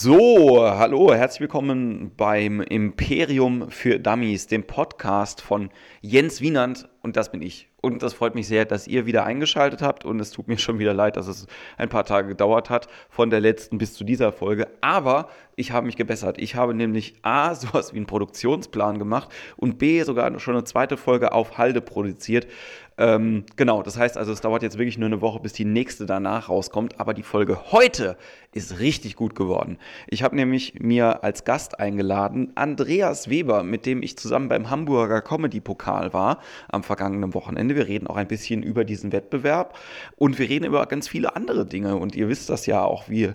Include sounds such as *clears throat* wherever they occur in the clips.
So, hallo, herzlich willkommen beim Imperium für Dummies, dem Podcast von Jens Wienand und das bin ich. Und das freut mich sehr, dass ihr wieder eingeschaltet habt. Und es tut mir schon wieder leid, dass es ein paar Tage gedauert hat, von der letzten bis zu dieser Folge. Aber ich habe mich gebessert. Ich habe nämlich A, *laughs* sowas wie einen Produktionsplan gemacht und B, sogar schon eine zweite Folge auf Halde produziert. Ähm, genau, das heißt also, es dauert jetzt wirklich nur eine Woche, bis die nächste danach rauskommt. Aber die Folge heute ist richtig gut geworden. Ich habe nämlich mir als Gast eingeladen Andreas Weber, mit dem ich zusammen beim Hamburger Comedy-Pokal war am vergangenen Wochenende. Wir reden auch ein bisschen über diesen Wettbewerb und wir reden über ganz viele andere Dinge. Und ihr wisst das ja auch, wie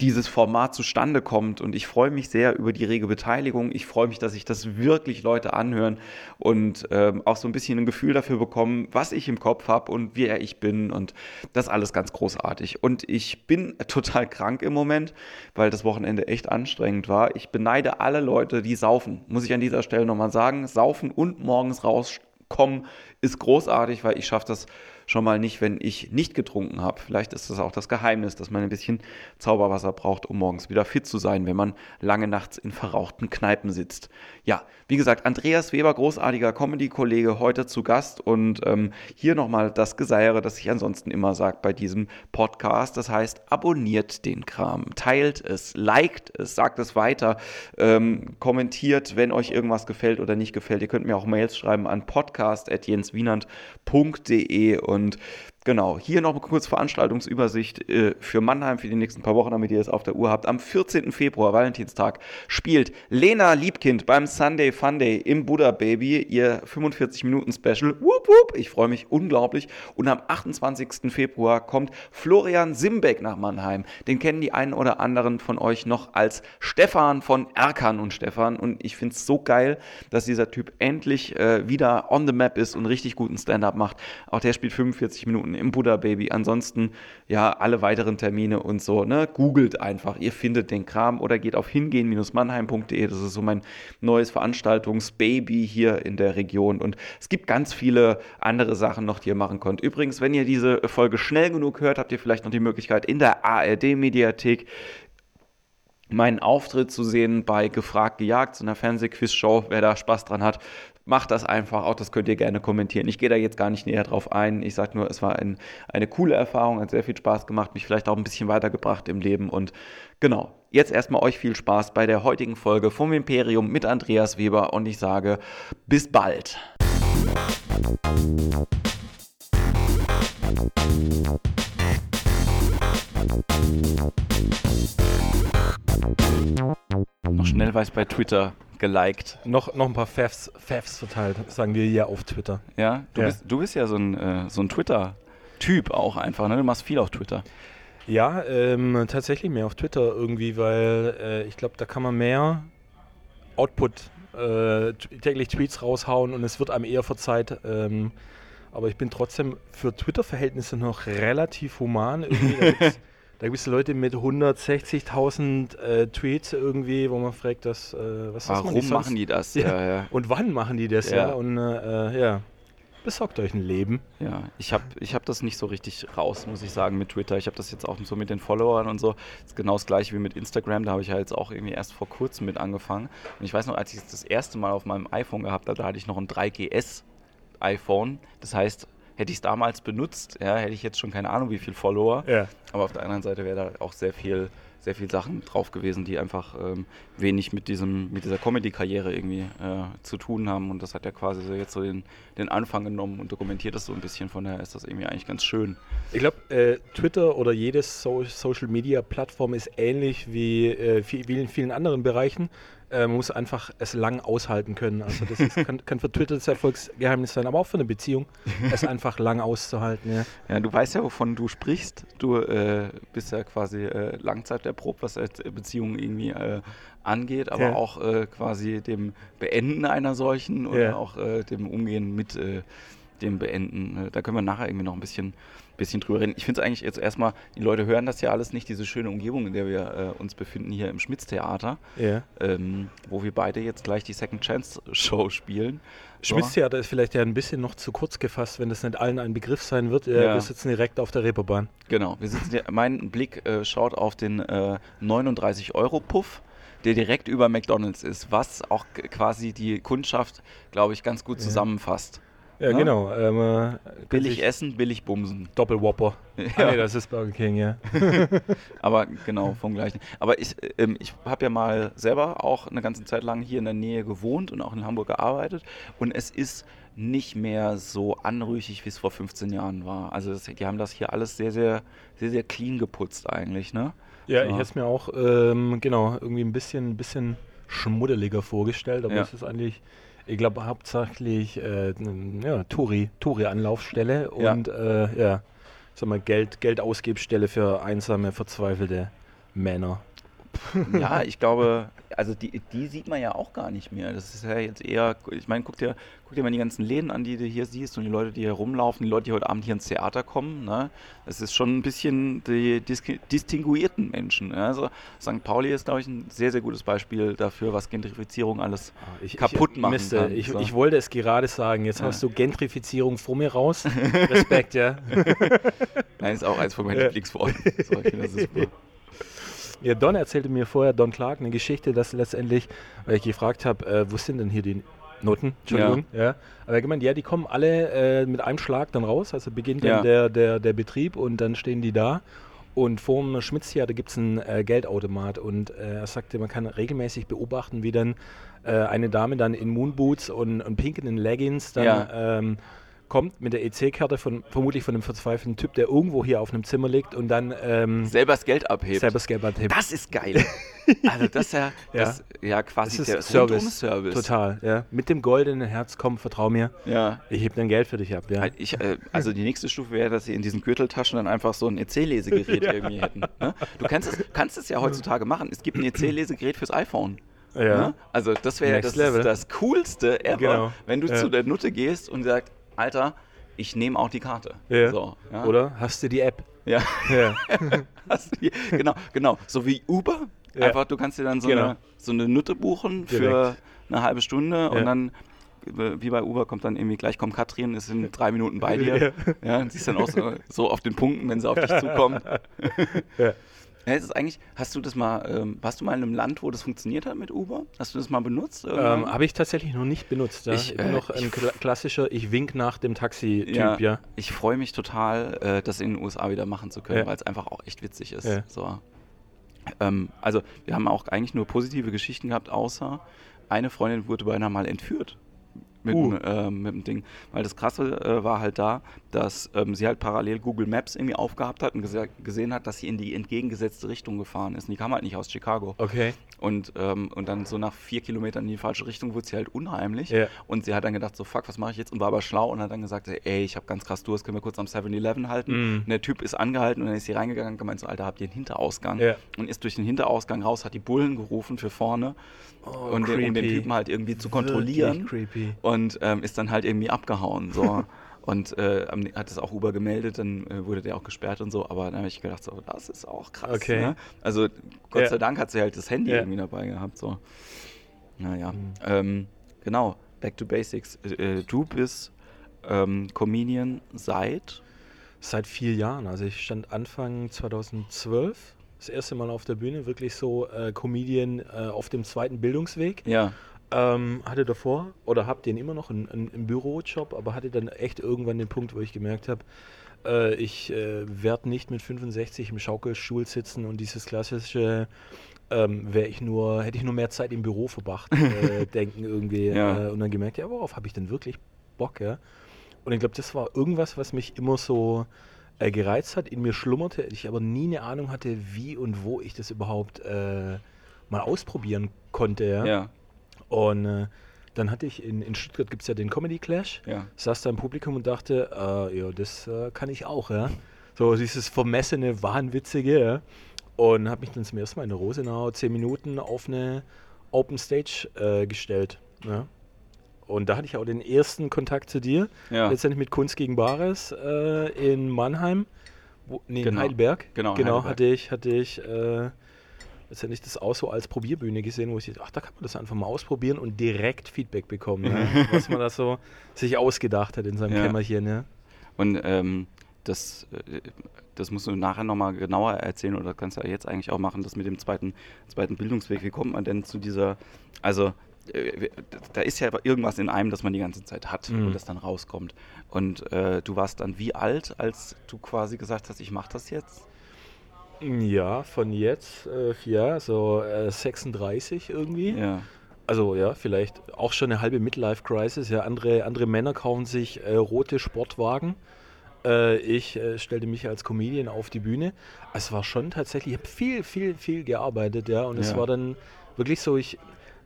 dieses Format zustande kommt. Und ich freue mich sehr über die rege Beteiligung. Ich freue mich, dass sich das wirklich Leute anhören und ähm, auch so ein bisschen ein Gefühl dafür bekommen, was ich im Kopf habe und wer ich bin. Und das alles ganz großartig. Und ich bin *laughs* total krank im Moment, weil das Wochenende echt anstrengend war. Ich beneide alle Leute, die saufen. Muss ich an dieser Stelle nochmal sagen. Saufen und morgens rauskommen ist großartig, weil ich schaffe das schon mal nicht, wenn ich nicht getrunken habe. Vielleicht ist das auch das Geheimnis, dass man ein bisschen Zauberwasser braucht, um morgens wieder fit zu sein, wenn man lange nachts in verrauchten Kneipen sitzt. Ja, wie gesagt, Andreas Weber, großartiger Comedy-Kollege, heute zu Gast und ähm, hier nochmal das Geseiere, das ich ansonsten immer sage bei diesem Podcast. Das heißt, abonniert den Kram, teilt es, liked es, sagt es weiter, ähm, kommentiert, wenn euch irgendwas gefällt oder nicht gefällt. Ihr könnt mir auch Mails schreiben an podcast.jenswienand.de und Genau, hier noch eine kurze Veranstaltungsübersicht äh, für Mannheim für die nächsten paar Wochen, damit ihr es auf der Uhr habt. Am 14. Februar, Valentinstag, spielt Lena Liebkind beim Sunday Funday im Buddha Baby ihr 45-Minuten-Special. Wupp, wupp, ich freue mich unglaublich. Und am 28. Februar kommt Florian Simbeck nach Mannheim. Den kennen die einen oder anderen von euch noch als Stefan von Erkan und Stefan. Und ich finde es so geil, dass dieser Typ endlich äh, wieder on the map ist und richtig guten Stand-up macht. Auch der spielt 45 Minuten im Buddha Baby. Ansonsten ja alle weiteren Termine und so, ne? Googelt einfach, ihr findet den Kram oder geht auf hingehen-mannheim.de. Das ist so mein neues Veranstaltungsbaby hier in der Region. Und es gibt ganz viele andere Sachen noch, die ihr machen könnt. Übrigens, wenn ihr diese Folge schnell genug hört, habt ihr vielleicht noch die Möglichkeit in der ARD-Mediathek meinen Auftritt zu sehen bei Gefragt gejagt, so einer Fernsehquiz-Show. Wer da Spaß dran hat, macht das einfach. Auch das könnt ihr gerne kommentieren. Ich gehe da jetzt gar nicht näher drauf ein. Ich sage nur, es war ein, eine coole Erfahrung, hat sehr viel Spaß gemacht, mich vielleicht auch ein bisschen weitergebracht im Leben. Und genau, jetzt erstmal euch viel Spaß bei der heutigen Folge vom Imperium mit Andreas Weber und ich sage bis bald. Noch schnell weiß bei Twitter geliked. Noch, noch ein paar Fafs, Fafs verteilt, sagen wir hier auf Twitter. Ja, du, Ja. Bist, du bist ja so ein, äh, so ein Twitter-Typ auch einfach, ne? Du machst viel auf Twitter. Ja, ähm, tatsächlich mehr auf Twitter irgendwie, weil äh, ich glaube, da kann man mehr Output, äh, täglich Tweets raushauen und es wird einem eher verzeiht. Ähm, aber ich bin trotzdem für Twitter-Verhältnisse noch relativ human. Irgendwie, *laughs* da gibt es Leute mit 160.000 äh, Tweets irgendwie, wo man fragt, dass, äh, was Warum sonst- machen die das? Ja. Ja, ja. Und wann machen die das? Ja. Und äh, äh, ja, besorgt euch ein Leben. Ja, ich habe ich hab das nicht so richtig raus, muss ich sagen, mit Twitter. Ich habe das jetzt auch so mit den Followern und so. Das ist genau das gleiche wie mit Instagram. Da habe ich ja jetzt auch irgendwie erst vor kurzem mit angefangen. Und ich weiß noch, als ich es das erste Mal auf meinem iPhone gehabt habe, da hatte ich noch ein 3GS iPhone. Das heißt, hätte ich es damals benutzt, ja, hätte ich jetzt schon keine Ahnung, wie viel Follower. Ja. Aber auf der anderen Seite wäre da auch sehr viel, sehr viel Sachen drauf gewesen, die einfach ähm, wenig mit diesem, mit dieser Comedy-Karriere irgendwie äh, zu tun haben. Und das hat ja quasi so jetzt so den, den Anfang genommen und dokumentiert das so ein bisschen. Von daher ist das irgendwie eigentlich ganz schön. Ich glaube, äh, Twitter oder jede so Social Media Plattform ist ähnlich wie äh, viel, wie in vielen anderen Bereichen. Äh, man muss einfach es lang aushalten können. Also das ist, kann, kann für Twitter das Erfolgsgeheimnis sein, aber auch für eine Beziehung, es *laughs* einfach lang auszuhalten. Ja. Ja, du weißt ja, wovon du sprichst. Du äh, bist ja quasi äh, Langzeiterprobt, was Beziehungen irgendwie äh, angeht, aber Ja. auch äh, quasi dem Beenden einer solchen oder Ja. auch äh, dem Umgehen mit äh, dem Beenden. Äh, Da können wir nachher irgendwie noch ein bisschen bisschen drüber reden. Ich finde es eigentlich jetzt erstmal, die Leute hören das ja alles nicht, diese schöne Umgebung, in der wir äh, uns befinden, hier im Schmitz-Theater, Ja. ähm, wo wir beide jetzt gleich die Second Chance Show spielen. Schmitz-Theater ist vielleicht ja ein bisschen noch zu kurz gefasst, wenn das nicht allen ein Begriff sein wird. Äh, Ja. Wir sitzen direkt auf der Reeperbahn. Genau, wir sitzen hier, mein Blick äh, schaut auf den äh, 39-Euro-Puff, der direkt über McDonalds ist, was auch quasi die Kundschaft, glaube ich, ganz gut zusammenfasst. Ja, Ja? genau. Ähm, äh, Billig essen, billig bumsen. Doppelwhopper. *laughs* Ja. Ah, nee, das ist Burger King, ja. *laughs* Aber genau, *laughs* vom gleichen. Aber ich, ähm, ich habe ja mal selber auch eine ganze Zeit lang hier in der Nähe gewohnt und auch in Hamburg gearbeitet. Und es ist nicht mehr so anrüchig, wie es vor 15 Jahren war. Also das, die haben das hier alles sehr, sehr, sehr, sehr clean geputzt eigentlich, ne? Ja, So. ich hätte es mir auch, ähm, genau, irgendwie ein bisschen, ein bisschen schmuddeliger vorgestellt, aber Ja. es ist eigentlich, ich glaube, hauptsächlich äh, ja, Touri, Touri-Anlaufstelle Ja. und äh, ja, sag mal, Geld, Geldausgebstelle für einsame, verzweifelte Männer. *laughs* Ja, ich glaube, also die, die sieht man ja auch gar nicht mehr. Das ist ja jetzt eher, ich meine, guck dir, guck dir mal die ganzen Läden an, die du hier siehst und die Leute, die hier rumlaufen, die Leute, die heute Abend hier ins Theater kommen. Ne? Es ist schon ein bisschen die dis distinguierten Menschen. Ne? Also St. Pauli ist, glaube ich, ein sehr, sehr gutes Beispiel dafür, was Gentrifizierung alles Ich, kaputt ich, machen Miste, kann. Ich, so. ich wollte es gerade sagen, jetzt Ja. hast du Gentrifizierung vor mir raus. *laughs* Respekt, ja. Nein, ist auch eins von meinen Ja. Lieblingsworten. So, ich finde, das ist *laughs* super. Ja, Don erzählte mir vorher, Don Clark, eine Geschichte, dass letztendlich, weil ich gefragt habe, äh, wo sind denn hier die Noten? Entschuldigung. Ja. Aber er hat gemeint, ja, die kommen alle äh, mit einem Schlag dann raus. Also beginnt Ja. dann der, der, der Betrieb und dann stehen die da. Und vorm Schmitz-Theater gibt es einen äh, Geldautomat und äh, er sagte, man kann regelmäßig beobachten, wie dann äh, eine Dame dann in Moonboots und, und pinken Leggings dann Ja. ähm, kommt mit der EC-Karte von vermutlich von einem verzweifelten Typ, der irgendwo hier auf einem Zimmer liegt und dann ähm, Selber das Geld abhebt. selber das Geld abhebt. Das ist geil. *laughs* Also das ist ja, Ja. das, ja quasi Das der ist Service. Rundum-Service. Total, ja. Mit dem goldenen Herz, komm, vertrau mir. Ja. Ich heb dein Geld für dich ab, ja. Ich, äh, also die nächste Stufe wäre, dass sie in diesen Gürteltaschen dann einfach so ein EC-Lesegerät *laughs* irgendwie hätten. Ne? Du kannst es, kannst es ja heutzutage machen. Es gibt ein EC-Lesegerät fürs iPhone. Ja. Ne? Also das wäre das, das Coolste ever, Genau. wenn du Ja. zu der Nutte gehst und sagst, Alter, ich nehme auch die Karte. Ja. So, ja? Oder hast du die App? Ja. Ja. *laughs* Die- genau, genau. So wie Uber. Ja. Einfach, du kannst dir dann so, Genau. eine, so eine Nutte buchen für Direkt. eine halbe Stunde Ja. und dann, äh, wie bei Uber, kommt dann irgendwie gleich kommt Katrin, ist in drei Minuten bei dir. *laughs* Ja, und sie ist dann auch so, so auf den Punkten, wenn sie auf dich zukommt. *laughs* Ja. Ja, es ist eigentlich, hast du das mal, ähm, warst du mal in einem Land, wo das funktioniert hat mit Uber? Hast du das mal benutzt? Ähm? Habe ich tatsächlich noch nicht benutzt. Ja. Ich, Ich, bin äh, noch ein kla klassischer Ich wink nach dem Taxi-Typ, ja. Ich freue mich total, äh, das in den USA wieder machen zu können, Ja. weil es einfach auch echt witzig ist. Ja. So. Ähm, also, wir haben auch eigentlich nur positive Geschichten gehabt, außer eine Freundin wurde beinahe mal entführt. Mit, Uh. dem, ähm, mit dem Ding. Weil das Krasse äh, war halt da, dass ähm, sie halt parallel Google Maps irgendwie aufgehabt hat und gese gesehen hat, dass sie in die entgegengesetzte Richtung gefahren ist. Und die kam halt nicht aus Chicago. Okay. Und, ähm, und dann so nach vier Kilometern in die falsche Richtung wurde sie halt unheimlich. Ja. Und sie hat dann gedacht, so fuck, was mache ich jetzt? Und war aber schlau und hat dann gesagt, ey, ich habe ganz krass Durst, können wir kurz am 7-Eleven halten? Mm. Und der Typ ist angehalten und dann ist sie reingegangen und gemeint so, Alter, habt ihr einen Hinterausgang? Ja. Und ist durch den Hinterausgang raus, hat die Bullen gerufen für vorne, Oh, und den, um den. Typen halt irgendwie zu kontrollieren. Wirklich creepy. Und ähm, ist dann halt irgendwie abgehauen. So. *laughs* Und äh, am- hat es auch Uber gemeldet, dann äh, wurde der auch gesperrt und so. Aber dann habe ich gedacht, so, das ist auch krass. Okay. Ne? Also Gott Ja. sei Dank hat sie halt das Handy Ja. irgendwie dabei gehabt. So. Naja, Mhm. ähm, genau, back to basics. Äh, du bist ähm, Comedian seit, Seit vier Jahren. Also ich stand Anfang 2012 das erste Mal auf der Bühne, wirklich so äh, Comedian äh, auf dem zweiten Bildungsweg. ja, Ähm, hatte davor oder hab den immer noch einen, einen, einen Bürojob, aber hatte dann echt irgendwann den Punkt, wo ich gemerkt habe, äh, ich äh, werde nicht mit 65 im Schaukelstuhl sitzen und dieses klassische ähm, wäre ich nur, hätte ich nur mehr Zeit im Büro verbracht, äh, *laughs* denken irgendwie. Ja. Äh, und dann gemerkt, ja, worauf habe ich denn wirklich Bock, ja? Und ich glaube, das war irgendwas, was mich immer so äh, gereizt hat, in mir schlummerte, ich aber nie eine Ahnung hatte, wie und wo ich das überhaupt äh, mal ausprobieren konnte, ja. ja, Und äh, dann hatte ich in, in Stuttgart gibt es ja den Comedy Clash, ja. saß da im Publikum und dachte, äh, ja, das äh, kann ich auch, ja. So dieses vermessene, wahnwitzige, ja. Und habe mich dann zum ersten Mal in der Rosenau zehn Minuten auf eine Open Stage äh, gestellt. Ja. Und da hatte ich auch den ersten Kontakt zu dir. Ja. Letztendlich mit Kunst gegen Bares äh, in Mannheim. Wo, nee, in Genau. Heidelberg. Genau, genau Heidelberg. hatte ich, hatte ich äh, letztendlich das auch so als Probierbühne gesehen, wo ich dachte, ach, da kann man das einfach mal ausprobieren und direkt Feedback bekommen, ne? *laughs* was man da so sich ausgedacht hat in seinem Ja. Kämmerchen. Ne? Und ähm, das, äh, das musst du nachher nochmal genauer erzählen oder kannst du ja jetzt eigentlich auch machen, das mit dem zweiten, zweiten Bildungsweg. Wie kommt man denn zu dieser, also äh, da ist ja irgendwas in einem, das man die ganze Zeit hat Mhm. und das dann rauskommt. Und äh, du warst dann wie alt, als du quasi gesagt hast, ich mache das jetzt? Ja, von jetzt, äh, ja, so äh, 36 irgendwie. Ja. Also ja, vielleicht auch schon eine halbe Midlife-Crisis. Ja, andere, andere Männer kaufen sich äh, rote Sportwagen. Äh, ich äh, stellte mich als Comedian auf die Bühne. Es war schon tatsächlich, ich habe viel, viel, viel gearbeitet, ja. Und es Ja. war dann wirklich so, ich,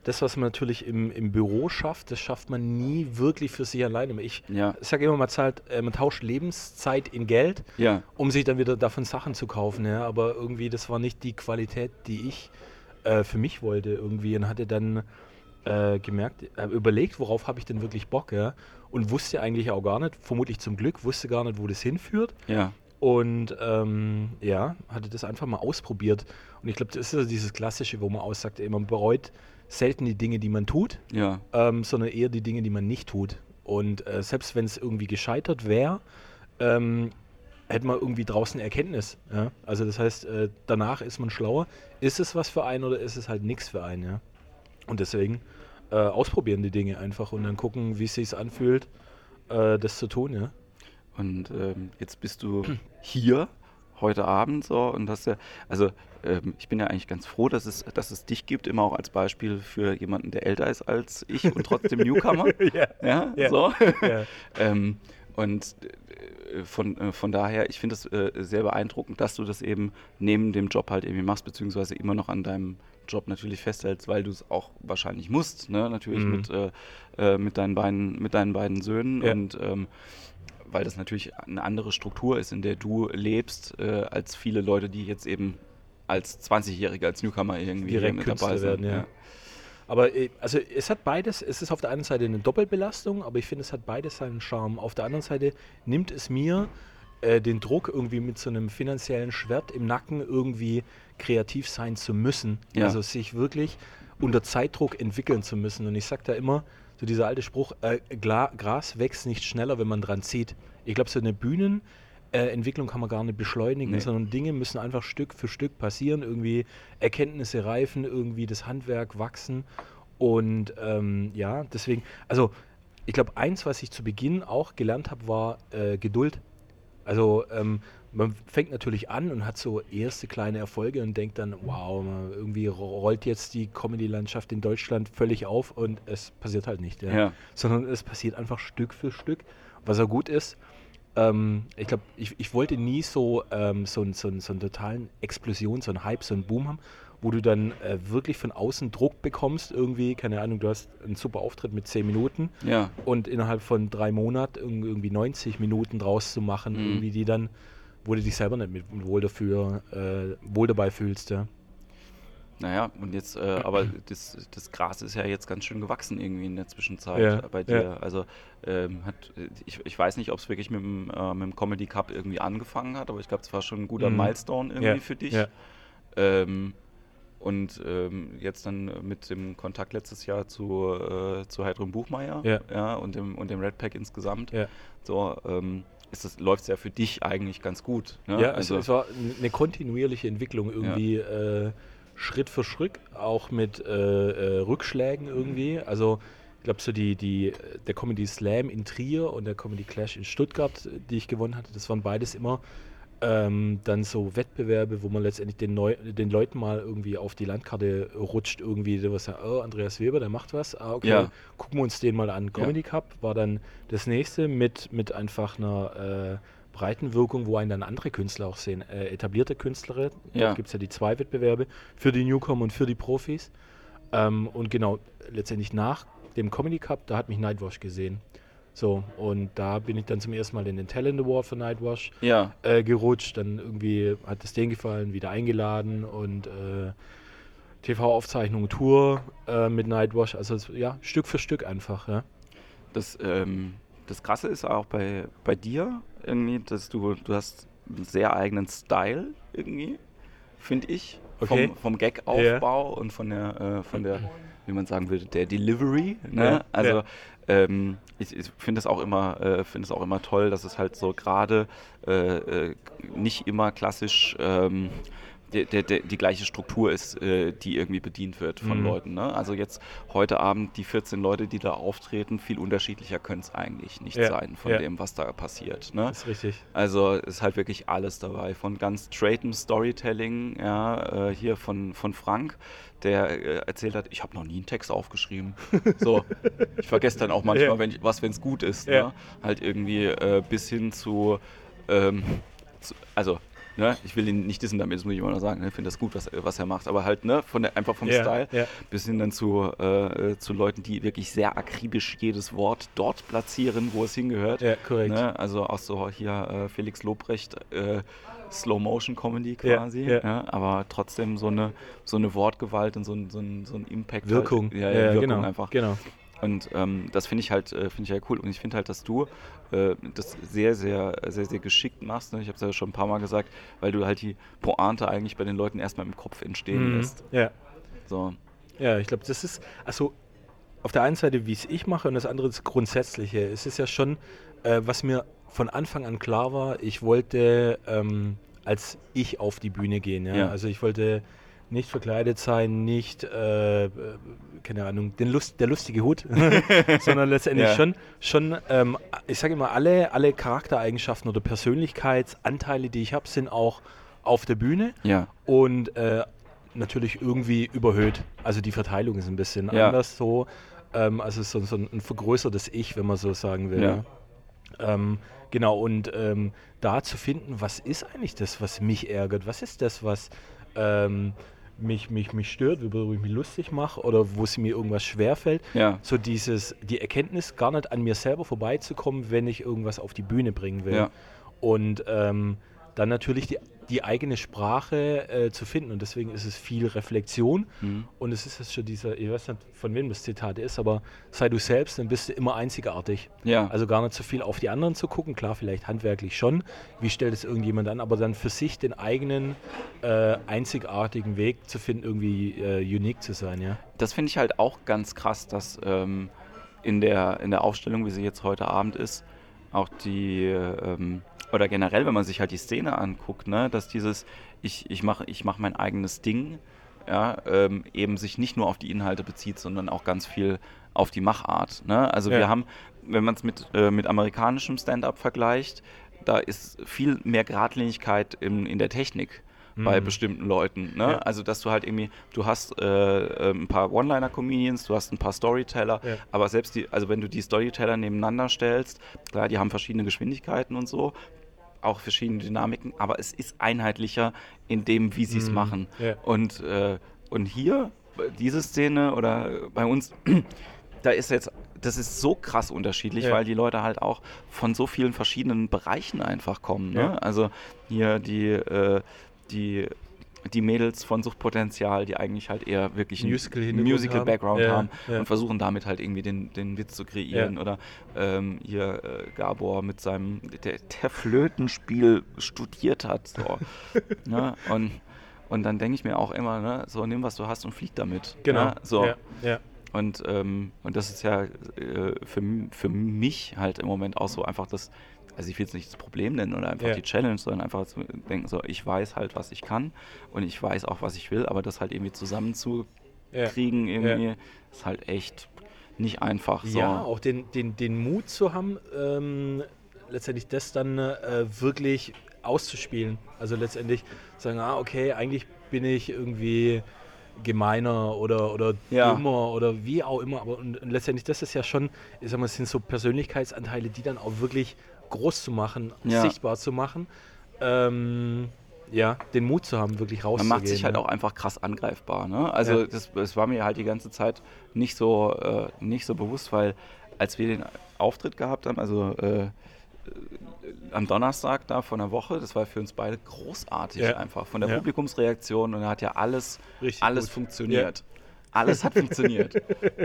das, was man natürlich im, im Büro schafft, das schafft man nie wirklich für sich alleine. Ich Ja. sage immer, man, zahlt, äh, man tauscht Lebenszeit in Geld Ja. um sich dann wieder davon Sachen zu kaufen. Ja. Aber irgendwie, das war nicht die Qualität, die ich äh, für mich wollte irgendwie und hatte dann äh, gemerkt, äh, überlegt, worauf habe ich denn wirklich Bock, ja. Und wusste eigentlich auch gar nicht, vermutlich zum Glück, wusste gar nicht, wo das hinführt. Ja. Und ähm, ja, hatte das einfach mal ausprobiert. Und ich glaube, das ist ja dieses Klassische, wo man aussagt, ey, man bereut selten die Dinge, die man tut, Ja. ähm, sondern eher die Dinge, die man nicht tut. Und äh, selbst wenn es irgendwie gescheitert wäre, ähm, hätte man irgendwie draußen Erkenntnis. Ja? Also das heißt, äh, danach ist man schlauer. Ist es was für einen oder ist es halt nichts für einen? Ja? Und deswegen äh, ausprobieren die Dinge einfach und dann gucken, wie es sich anfühlt, äh, das zu tun. Ja? Und ähm, jetzt bist du hier heute Abend so und hast ja, also ähm, ich bin ja eigentlich ganz froh, dass es, dass es dich gibt, immer auch als Beispiel für jemanden, der älter ist als ich und trotzdem *laughs* Newcomer. ja. Ja, Ja. so. Ja. *laughs* ähm, und äh, von, äh, von daher, ich finde es äh, sehr beeindruckend, dass du das eben neben dem Job halt irgendwie machst, beziehungsweise immer noch an deinem Job natürlich festhältst, weil du es auch wahrscheinlich musst, ne? Natürlich Mhm. mit, äh, äh, mit, deinen beiden, mit deinen beiden Söhnen Ja. und ähm, weil das natürlich eine andere Struktur ist, in der du lebst, äh, als viele Leute, die jetzt eben als 20-Jährige, als Newcomer irgendwie Direkt mit Künstler dabei sind. werden, ja. Aber äh, also es hat beides, es ist auf der einen Seite eine Doppelbelastung, aber ich finde, es hat beides seinen Charme. Auf der anderen Seite nimmt es mir äh, den Druck, irgendwie mit so einem finanziellen Schwert im Nacken irgendwie kreativ sein zu müssen. Ja. Also sich wirklich unter Zeitdruck entwickeln zu müssen. Und ich sage da immer, so dieser alte Spruch, äh, Gras wächst nicht schneller, wenn man dran zieht. Ich glaube, so eine Bühnenentwicklung äh, kann man gar nicht beschleunigen, Nee. sondern Dinge müssen einfach Stück für Stück passieren, irgendwie Erkenntnisse reifen, irgendwie das Handwerk wachsen. Und ähm, ja, deswegen, also ich glaube, eins, was ich zu Beginn auch gelernt habe, war äh, Geduld. Also ähm, man fängt natürlich an und hat so erste kleine Erfolge und denkt dann, wow, irgendwie rollt jetzt die Comedy-Landschaft in Deutschland völlig auf und es passiert halt nicht. Ja. Ja. Sondern es passiert einfach Stück für Stück, was auch gut ist. Ähm, ich glaube, ich, ich wollte nie so, ähm, so, so, so einen totalen Explosion, so einen Hype, so einen Boom haben, wo du dann äh, wirklich von außen Druck bekommst, irgendwie, keine Ahnung, du hast einen super Auftritt mit 10 Minuten Ja. und innerhalb von drei Monaten irg- irgendwie 90 Minuten draus zu machen, Mhm. irgendwie die dann, wo du dich selber nicht mit wohl dafür, äh, wohl dabei fühlst, ja. Naja, und jetzt, äh, aber das, das Gras ist ja jetzt ganz schön gewachsen irgendwie in der Zwischenzeit Ja, bei dir. ja. Also ähm, hat, ich, ich weiß nicht, ob es wirklich mit dem, äh, mit dem Comedy Cup irgendwie angefangen hat, aber ich glaube, es war schon ein guter Mhm. Milestone irgendwie Ja, für dich. Ähm, und ähm, jetzt dann mit dem Kontakt letztes Jahr zu, äh, zu Heidrun Buchmeier Ja. und, dem, und dem Red Pack insgesamt, Ja. so ähm, läuft es ja für dich eigentlich ganz gut. Ne? Ja, also, es war eine kontinuierliche Entwicklung irgendwie äh, Schritt für Schritt, auch mit äh, äh, Rückschlägen irgendwie. Also ich glaube so die, die, der Comedy Slam in Trier und der Comedy Clash in Stuttgart, die ich gewonnen hatte, das waren beides immer ähm, dann so Wettbewerbe, wo man letztendlich den, Neu den Leuten mal irgendwie auf die Landkarte rutscht, irgendwie, der was sagt, oh, Andreas Weber, der macht was, ah, okay, Ja. gucken wir uns den mal an. Comedy Cup war dann das nächste mit, mit einfach einer äh, breiten Wirkung, wo einen dann andere Künstler auch sehen, äh, etablierte Künstler. Ja. Dort gibt es ja die zwei Wettbewerbe für die Newcomer und für die Profis. Ähm, und genau, letztendlich nach dem Comedy Cup, da hat mich Nightwash gesehen. So, und da bin ich dann zum ersten Mal in den Talent Award für Nightwash ja, äh, gerutscht. Dann irgendwie hat es denen gefallen, wieder eingeladen und äh, TV-Aufzeichnung, Tour äh, mit Nightwash. Also ja, Stück für Stück einfach. Ja. Das, ähm, das Krasse ist auch bei, bei dir irgendwie, dass du, du hast einen sehr eigenen Style irgendwie, finde ich. Okay. Vom, vom Gag-Aufbau und von der, äh, von der, wie man sagen würde, der Delivery. Ne? Ja, Also. Ähm, ich, ich finde es auch immer, äh, finde auch immer toll, dass es halt so gerade äh, äh, nicht immer klassisch ähm, der, der, der, die gleiche Struktur ist, äh, die irgendwie bedient wird von Mhm. Leuten. Ne? Also jetzt heute Abend die 14 Leute, die da auftreten, viel unterschiedlicher können es eigentlich nicht Ja, sein von ja. dem, was da passiert. Ne? Das ist richtig. Also ist halt wirklich alles dabei, von ganz straightem Storytelling, ja, äh, hier von, von Frank, der äh, erzählt hat, ich habe noch nie einen Text aufgeschrieben. *laughs* So, ich vergesse dann auch manchmal, Ja. wenn ich, was, wenn es gut ist. Ja. Ne? Halt irgendwie äh, bis hin zu, ähm, zu also Ne, ich will ihn nicht dissen damit, das muss ich immer noch sagen. ne, Ich finde das gut, was, er- was er macht. Aber halt, ne, von der, einfach vom Ja, Style ja. bis hin dann zu, äh, zu Leuten, die wirklich sehr akribisch jedes Wort dort platzieren, wo es hingehört. Ja, korrekt. Ne? Also auch so hier äh, Felix Lobrecht, äh, Slow-Motion-Comedy quasi, ja, aber trotzdem so eine, so eine Wortgewalt und so ein, so ein, so ein Impact. Wirkung. Halt, ja, ja, Wirkung genau. einfach. Genau. Und ähm, das finde ich halt, äh, finde ich halt cool. Und ich finde halt, dass du äh, das sehr, sehr, sehr, sehr geschickt machst. Ne? Ich habe es ja schon ein paar Mal gesagt, weil du halt die Pointe eigentlich bei den Leuten erstmal im Kopf entstehen Mhm. lässt. Ja. So. Ja, ich glaube, das ist, also auf der einen Seite, wie es ich mache und das andere das Grundsätzliche. Es ist ja schon, äh, was mir von Anfang an klar war, ich wollte ähm, als ich auf die Bühne gehen. Ja? Ja. Also ich wollte nicht verkleidet sein, nicht, äh, äh, keine Ahnung, den Lust, der lustige Hut, *laughs* sondern letztendlich Ja. schon, schon ähm, ich sage immer, alle, alle Charaktereigenschaften oder Persönlichkeitsanteile, die ich habe, sind auch auf der Bühne Ja. und äh, natürlich irgendwie überhöht. Also die Verteilung ist ein bisschen Ja. anders so. Ähm, also so, so ein, vergrößertes Ich, wenn man so sagen will. Ja. Ja. Ähm, genau, und ähm, da zu finden, was ist eigentlich das, was mich ärgert? Was ist das, was ähm, mich, mich, mich stört, worüber ich mich lustig mache oder wo es mir irgendwas schwerfällt? Ja. So dieses, die Erkenntnis, gar nicht an mir selber vorbeizukommen, wenn ich irgendwas auf die Bühne bringen will. Ja. Und ähm, dann natürlich die, die eigene Sprache äh, zu finden. Und deswegen ist es viel Reflexion. Mhm. Und es ist jetzt schon dieser, ich weiß nicht, von wem das Zitat ist, aber sei du selbst, dann bist du immer einzigartig. Ja. Also gar nicht so viel auf die anderen zu gucken, klar, vielleicht handwerklich schon, wie stellt es irgendjemand an, aber dann für sich den eigenen äh, einzigartigen Weg zu finden, irgendwie äh, unique zu sein, ja. Das finde ich halt auch ganz krass, dass ähm, in, der, in der Aufstellung, wie sie jetzt heute Abend ist, auch die, ähm, oder generell, wenn man sich halt die Szene anguckt, ne, dass dieses, ich, ich mache ich mach mein eigenes Ding, ja, ähm, eben sich nicht nur auf die Inhalte bezieht, sondern auch ganz viel auf die Machart. Ne? Also Ja. wir haben, wenn man es mit, äh, mit amerikanischem Stand-up vergleicht, da ist viel mehr Geradlinigkeit in, in der Technik bei Mhm. bestimmten Leuten. Ne? Ja. Also dass du halt irgendwie, du hast äh, äh, ein paar One-Liner-Comedians, du hast ein paar Storyteller, Ja. aber selbst die, also wenn du die Storyteller nebeneinander stellst, klar, die haben verschiedene Geschwindigkeiten und so, auch verschiedene Dynamiken, aber es ist einheitlicher in dem, wie sie es Mhm. machen. Ja. Und, äh, und hier, bei- diese Szene oder bei uns, *clears throat* da ist jetzt, das ist so krass unterschiedlich, Ja. weil die Leute halt auch von so vielen verschiedenen Bereichen einfach kommen. Ne? Ja. Also hier die, äh, die, die Mädels von Suchtpotenzial, die eigentlich halt eher wirklich einen Musical-Hintergrund Musical haben. Background Ja, haben ja. und versuchen damit halt irgendwie den, den Witz zu kreieren. Ja. Oder ähm, hier äh, Gabor mit seinem, der, der Flötenspiel studiert hat. So. *laughs* ne? und, und dann denke ich mir auch immer, ne, so nimm was du hast und flieg damit. Genau. Ne? So. Und, ähm, und das ist ja äh, für, für mich halt im Moment auch so einfach das, also ich will es nicht das Problem nennen oder einfach Ja. die Challenge, sondern einfach zu denken, so ich weiß halt, was ich kann und ich weiß auch, was ich will, aber das halt irgendwie zusammenzukriegen Ja. irgendwie ist halt echt nicht einfach. So. Ja, auch den, den, den Mut zu haben, ähm, letztendlich das dann äh, wirklich auszuspielen. Also letztendlich sagen, ah, okay, eigentlich bin ich irgendwie gemeiner oder, oder Ja. dümmer oder wie auch immer. Aber und, und letztendlich, das ist ja schon, ich sag mal, es sind so Persönlichkeitsanteile, die dann auch wirklich groß zu machen, Ja. sichtbar zu machen. Ähm, ja, den Mut zu haben, wirklich Man rauszugehen. macht sich halt ja. auch einfach krass angreifbar. Ne? Also Ja. das, das war mir halt die ganze Zeit nicht so, äh, nicht so bewusst, weil als wir den Auftritt gehabt haben, also äh, äh, am Donnerstag da vor einer Woche, das war für uns beide großartig Ja. einfach. Von der Ja. Publikumsreaktion und da hat ja alles, Richtig alles gut. funktioniert. Alles hat funktioniert.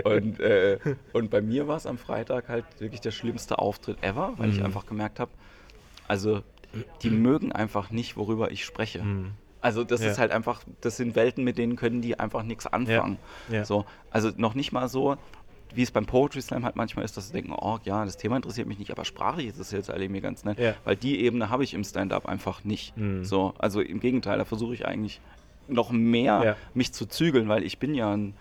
und, äh, und bei mir war es am Freitag halt wirklich der schlimmste Auftritt ever, weil ich Mhm. einfach gemerkt habe, also die mögen einfach nicht, worüber ich spreche. Mhm. Also das Ja. ist halt einfach, das sind Welten, mit denen können die einfach nichts anfangen. Ja. So, also noch nicht mal so, wie es beim Poetry Slam halt manchmal ist, dass sie denken, oh ja, das Thema interessiert mich nicht, aber sprachlich ist es jetzt alle mir ganz nett, Ja. weil die Ebene habe ich im Stand-up einfach nicht. Mhm. So, also im Gegenteil, da versuche ich eigentlich noch mehr Ja. mich zu zügeln, weil ich bin ja ein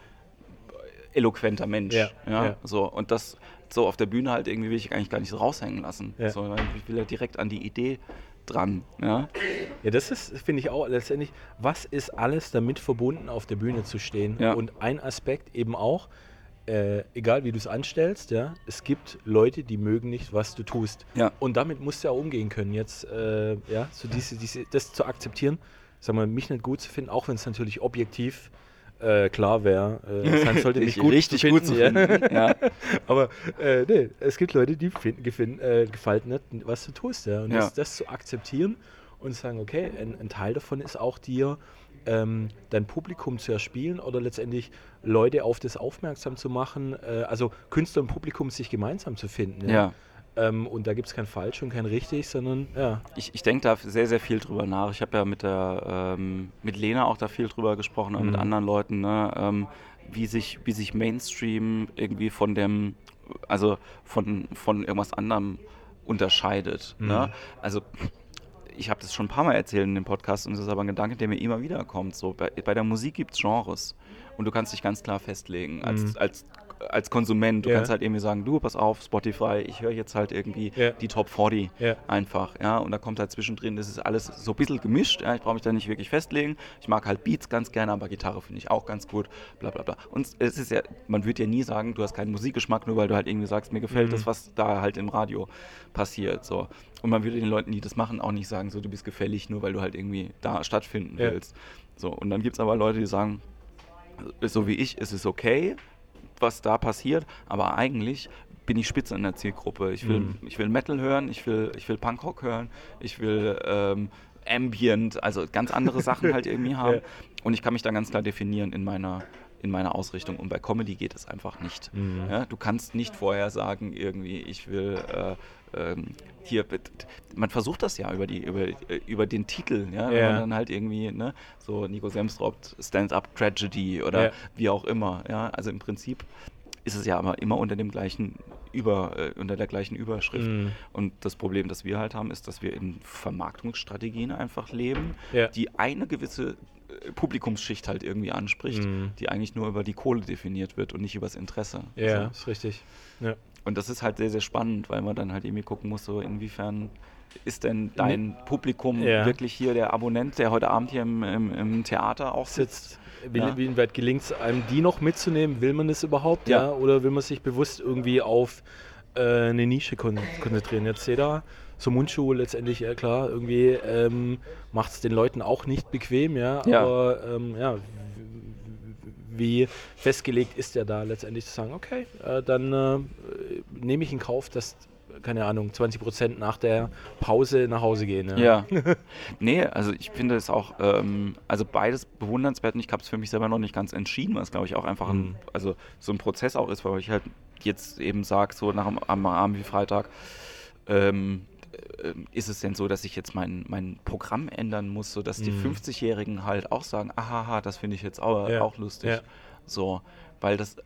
eloquenter Mensch. Ja, Ja. So, und das so auf der Bühne halt irgendwie will ich eigentlich gar nicht raushängen lassen. Ja. So, weil ich will ja direkt an die Idee dran. Ja, Ja, das ist, finde ich auch letztendlich, was ist alles damit verbunden, auf der Bühne zu stehen? Ja. Und ein Aspekt eben auch, äh, egal wie du es anstellst, ja, es gibt Leute, die mögen nicht, was du tust. Ja. Und damit musst du ja umgehen können, jetzt, äh, ja, so diese, diese, das zu akzeptieren, sag mal, mich nicht gut zu finden, auch wenn es natürlich objektiv äh, klar wäre, äh, dann sollte *laughs* mich gut richtig zu gut zu ja. finden. Ja. *laughs* Aber äh, nee, es gibt Leute, die finden, gefin, äh, nicht, was du tust. Ja. Und Ja. Das, das zu akzeptieren und zu sagen, okay, ein, ein Teil davon ist auch dir, ähm, dein Publikum zu erspielen oder letztendlich Leute auf das aufmerksam zu machen, äh, also Künstler und Publikum sich gemeinsam zu finden. ja. Ähm, und da gibt es kein falsch und kein richtig, sondern ja. Ich, ich denke da sehr, sehr viel drüber nach. Ich habe ja mit der ähm, mit Lena auch da viel drüber gesprochen, und mit Mhm. anderen Leuten, ne, ähm, wie sich, wie sich Mainstream irgendwie von dem, also von, von irgendwas anderem unterscheidet. Mhm. Ne? Also ich habe das schon ein paar Mal erzählt in dem Podcast und es ist aber ein Gedanke, der mir immer wieder kommt. So, bei, bei der Musik gibt es Genres und du kannst dich ganz klar festlegen als, Mhm. als, als Konsument. Du Ja. kannst halt irgendwie sagen, du, pass auf, Spotify, ich höre jetzt halt irgendwie Ja. die Top 40 Ja. einfach, ja, und da kommt halt zwischendrin, das ist alles so ein bisschen gemischt, ja, ich brauche mich da nicht wirklich festlegen. Ich mag halt Beats ganz gerne, aber Gitarre finde ich auch ganz gut, bla bla bla. Und es ist ja, man würde ja nie sagen, du hast keinen Musikgeschmack, nur weil du halt irgendwie sagst, mir gefällt Mhm. das, was da halt im Radio passiert, so. Und man würde den Leuten, die das machen, auch nicht sagen, so, du bist gefällig, nur weil du halt irgendwie da stattfinden willst. So, und dann gibt es aber Leute, die sagen, so wie ich, ist es okay, was da passiert, aber eigentlich bin ich spitze in der Zielgruppe. Ich will, Mhm. ich will Metal hören, ich will, ich will Punkrock hören, ich will ähm, Ambient, also ganz andere Sachen halt irgendwie *laughs* haben. Ja. Und ich kann mich da ganz klar definieren in meiner, in meiner Ausrichtung. Und bei Comedy geht es einfach nicht. Mhm. Ja, du kannst nicht vorher sagen, irgendwie, ich will äh, ähm, hier, man versucht das ja über, die, über, äh, über den Titel, ja, wenn Ja. man dann halt irgendwie, ne, so Nico Semstrop, Stand-Up Tragedy oder Ja. wie auch immer, ja, also im Prinzip ist es ja aber immer unter dem gleichen über, äh, unter der gleichen Überschrift. Mhm. Und das Problem, das wir halt haben, ist, dass wir in Vermarktungsstrategien einfach leben, Ja. die eine gewisse äh, Publikumsschicht halt irgendwie anspricht, Mhm. die eigentlich nur über die Kohle definiert wird und nicht über das Interesse. Ja, So. ist richtig. Ja. Und das ist halt sehr, sehr spannend, weil man dann halt irgendwie gucken muss, so inwiefern ist denn dein Publikum Ja. wirklich hier der Abonnent, der heute Abend hier im, im, im Theater auch sitzt? sitzt. Wie, Ja. wie weit gelingt es einem, die noch mitzunehmen? Will man das überhaupt? Ja. Ja. Oder will man sich bewusst irgendwie auf äh, eine Nische kon konzentrieren? Jetzt seht ihr, so Mundschuh letztendlich, ja klar, irgendwie ähm, macht es den Leuten auch nicht bequem, ja. Ja. Aber ähm, ja, wie festgelegt ist der da letztendlich zu sagen, okay, äh, dann äh, nehme ich in Kauf, dass, keine Ahnung, 20 Prozent nach der Pause nach Hause gehen. Ja. *laughs* nee, also ich finde es auch, ähm, also beides bewundernswert und ich habe es für mich selber noch nicht ganz entschieden, was glaube ich auch einfach ein, Mhm. also so ein Prozess auch ist, weil ich halt jetzt eben sage, so nach am Abend wie Freitag, ähm, äh, ist es denn so, dass ich jetzt mein, mein Programm ändern muss, sodass die Mhm. 50-Jährigen halt auch sagen, ahaha, das finde ich jetzt auch, Ja. auch lustig. Ja. So, weil das,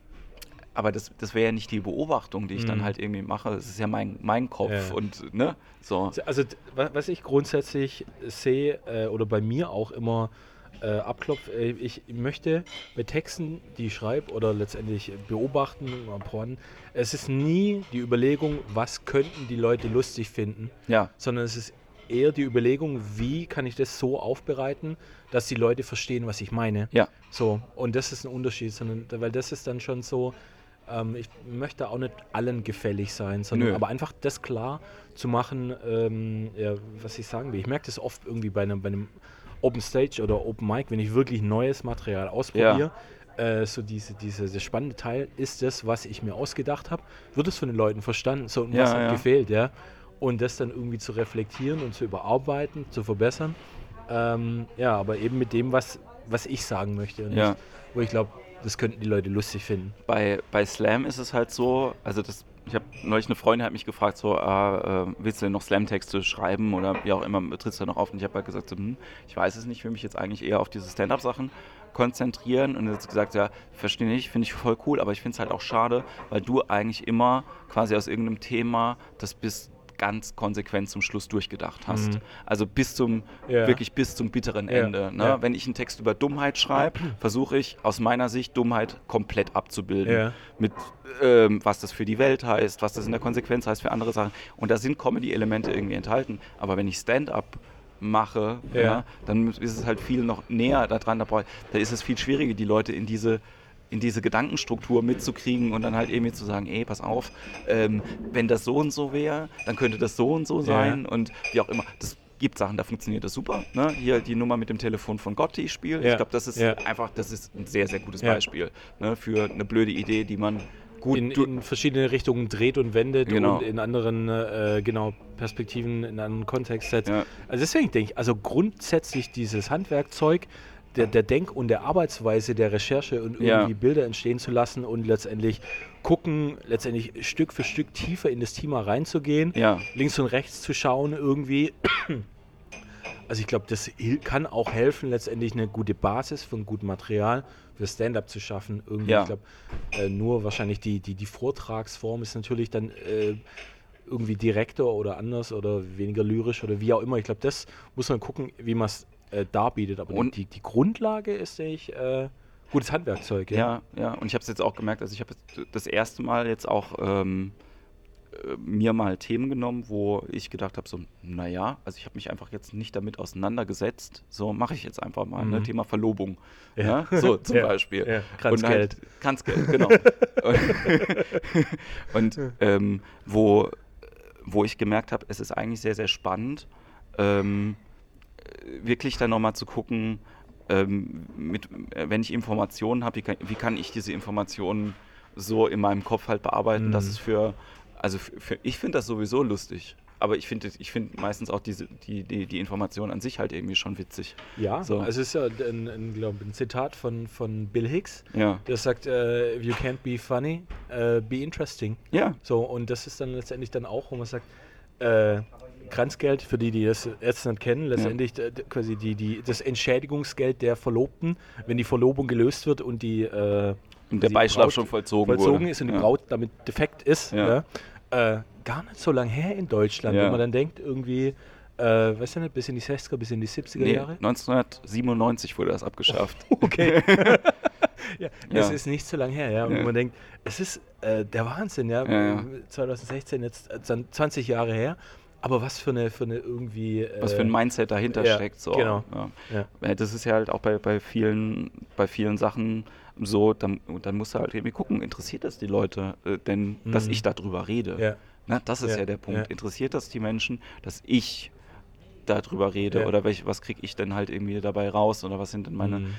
aber das, das wäre ja nicht die Beobachtung, die ich dann Mhm. halt irgendwie mache. Es ist ja mein, mein Kopf Ja. und, ne, so. Also was ich grundsätzlich sehe äh, oder bei mir auch immer äh, abklopft, äh, ich möchte mit Texten, die ich schreibe oder letztendlich beobachten, rapporten, es ist nie die Überlegung, was könnten die Leute lustig finden, Ja, sondern es ist eher die Überlegung, wie kann ich das so aufbereiten, dass die Leute verstehen, was ich meine. ja, So, und das ist ein Unterschied, sondern, weil das ist dann schon so, ähm, ich möchte auch nicht allen gefällig sein, sondern Nö. aber einfach das klar zu machen, ähm, ja, was ich sagen will. Ich merke das oft irgendwie bei einem, bei einem Open Stage oder Open Mic, wenn ich wirklich neues Material ausprobiere. Äh, so diese, diese, der spannende Teil ist das, was ich mir ausgedacht habe. Wird es von den Leuten verstanden? So, und Ja, was hat ja. gefehlt, ja? Und das dann irgendwie zu reflektieren und zu überarbeiten, zu verbessern. Ähm, ja, aber eben mit dem, was, was ich sagen möchte. Und Ja. nicht, wo ich glaube, das könnten die Leute lustig finden. Bei, bei Slam ist es halt so, also das, ich habe neulich eine Freundin hat mich gefragt, so, äh, willst du denn noch Slam-Texte schreiben oder wie auch immer, trittst du noch auf? Und ich habe halt gesagt, so, hm, ich weiß es nicht, ich will mich jetzt eigentlich eher auf diese Stand-Up-Sachen konzentrieren und jetzt gesagt, ja, verstehe nicht, finde ich voll cool, aber ich finde es halt auch schade, weil du eigentlich immer quasi aus irgendeinem Thema das bist ganz konsequent zum Schluss durchgedacht hast. Mhm. Also bis zum, ja. wirklich bis zum bitteren ja. Ende. Ne? Ja. Wenn ich einen Text über Dummheit schreibe, *clears throat* versuche ich aus meiner Sicht Dummheit komplett abzubilden. Mit ähm, was das für die Welt heißt, was das in der Konsequenz heißt für andere Sachen. Und da sind Comedy-Elemente irgendwie enthalten. Aber wenn ich Stand-up mache, dann ist es halt viel noch näher daran. Da, da ist es viel schwieriger, die Leute in diese in diese Gedankenstruktur mitzukriegen und dann halt irgendwie zu sagen, ey, pass auf, ähm, wenn das so und so wäre, dann könnte das so und so sein ja. und wie auch immer. Das gibt Sachen, da funktioniert das super. Ne? Hier die Nummer mit dem Telefon von Gotti spiel. Ja. Ich glaube, das ist ja. einfach, das ist ein sehr, sehr gutes Beispiel ne? für eine blöde Idee, die man gut in, in, verschiedene Richtungen dreht und wendet genau. und in anderen äh, genau Perspektiven, in einen Kontext setzt. Also deswegen denke ich, also grundsätzlich dieses Handwerkzeug der, der Denk- und der Arbeitsweise der Recherche und irgendwie ja. Bilder entstehen zu lassen und letztendlich gucken, letztendlich Stück für Stück tiefer in das Thema reinzugehen, ja. links und rechts zu schauen irgendwie. *clears throat* Also ich glaube, das kann auch helfen, letztendlich eine gute Basis für ein gutes Material für Stand-up zu schaffen. Irgendwie, ja. ich glaube, äh, nur wahrscheinlich die, die, die Vortragsform ist natürlich dann äh, irgendwie direkter oder anders oder weniger lyrisch oder wie auch immer. Ich glaube, das muss man gucken, wie man es äh, darbietet. Aber und die, die Grundlage ist, sehe ich, äh, gutes Handwerkzeug. Ja, ja. ja. Und ich habe es jetzt auch gemerkt, also ich habe das erste Mal jetzt auch ähm, äh, mir mal Themen genommen, wo ich gedacht habe, so, naja, also ich habe mich einfach jetzt nicht damit auseinandergesetzt. So mache ich jetzt einfach mal. Ne? Mhm. Ne? Thema Verlobung. Ja. *laughs* ja? So zum Beispiel. Ja. Kranzgeld. Halt, Kranzgeld, genau. *laughs* *laughs* und ähm, wo, wo ich gemerkt habe, es ist eigentlich sehr, sehr spannend. Ähm, wirklich dann nochmal zu gucken, ähm, mit, äh, wenn ich Informationen habe, wie, wie, kann ich diese Informationen so in meinem Kopf halt bearbeiten, mhm. dass es für, also für, für ich finde das sowieso lustig. Aber ich finde ich find meistens auch diese, die, die, die Information an sich halt irgendwie schon witzig. Ja, so. es ist ja ein, ein, glaub, ein Zitat von, von Bill Hicks, ja. der sagt, uh, if you can't be funny, uh, be interesting. Ja. So, und das ist dann letztendlich dann auch, wo man sagt, äh, Kranzgeld, für die, die das jetzt nicht kennen, letztendlich ja. quasi die, die, das Entschädigungsgeld der Verlobten, wenn die Verlobung gelöst wird und die äh, und der Beischlaf Braut schon vollzogen, vollzogen wurde. ist und die Braut damit defekt ist. Ja. Äh, gar nicht so lange her in Deutschland, wenn man dann denkt, irgendwie, äh, weißt du nicht, bis in die 60er, bis in die 70er nee, Jahre? 1997 wurde das abgeschafft. *laughs* okay. *laughs* ja, das ist nicht so lange her, ja. Und man denkt, es ist äh, der Wahnsinn, ja. 2016, jetzt 20 äh, Jahre her. Aber was für eine, für eine irgendwie. Äh, was für ein Mindset dahinter ja, steckt. So. Genau. Ja. Ja. Das ist ja halt auch bei, bei, vielen, bei vielen Sachen so, dann, dann musst du halt irgendwie gucken, interessiert das die Leute äh, denn, mhm. dass ich darüber rede? Na, das ist ja, der Punkt. Interessiert das die Menschen, dass ich darüber rede? Oder welch, was kriege ich denn halt irgendwie dabei raus? Oder was sind denn meine. Mhm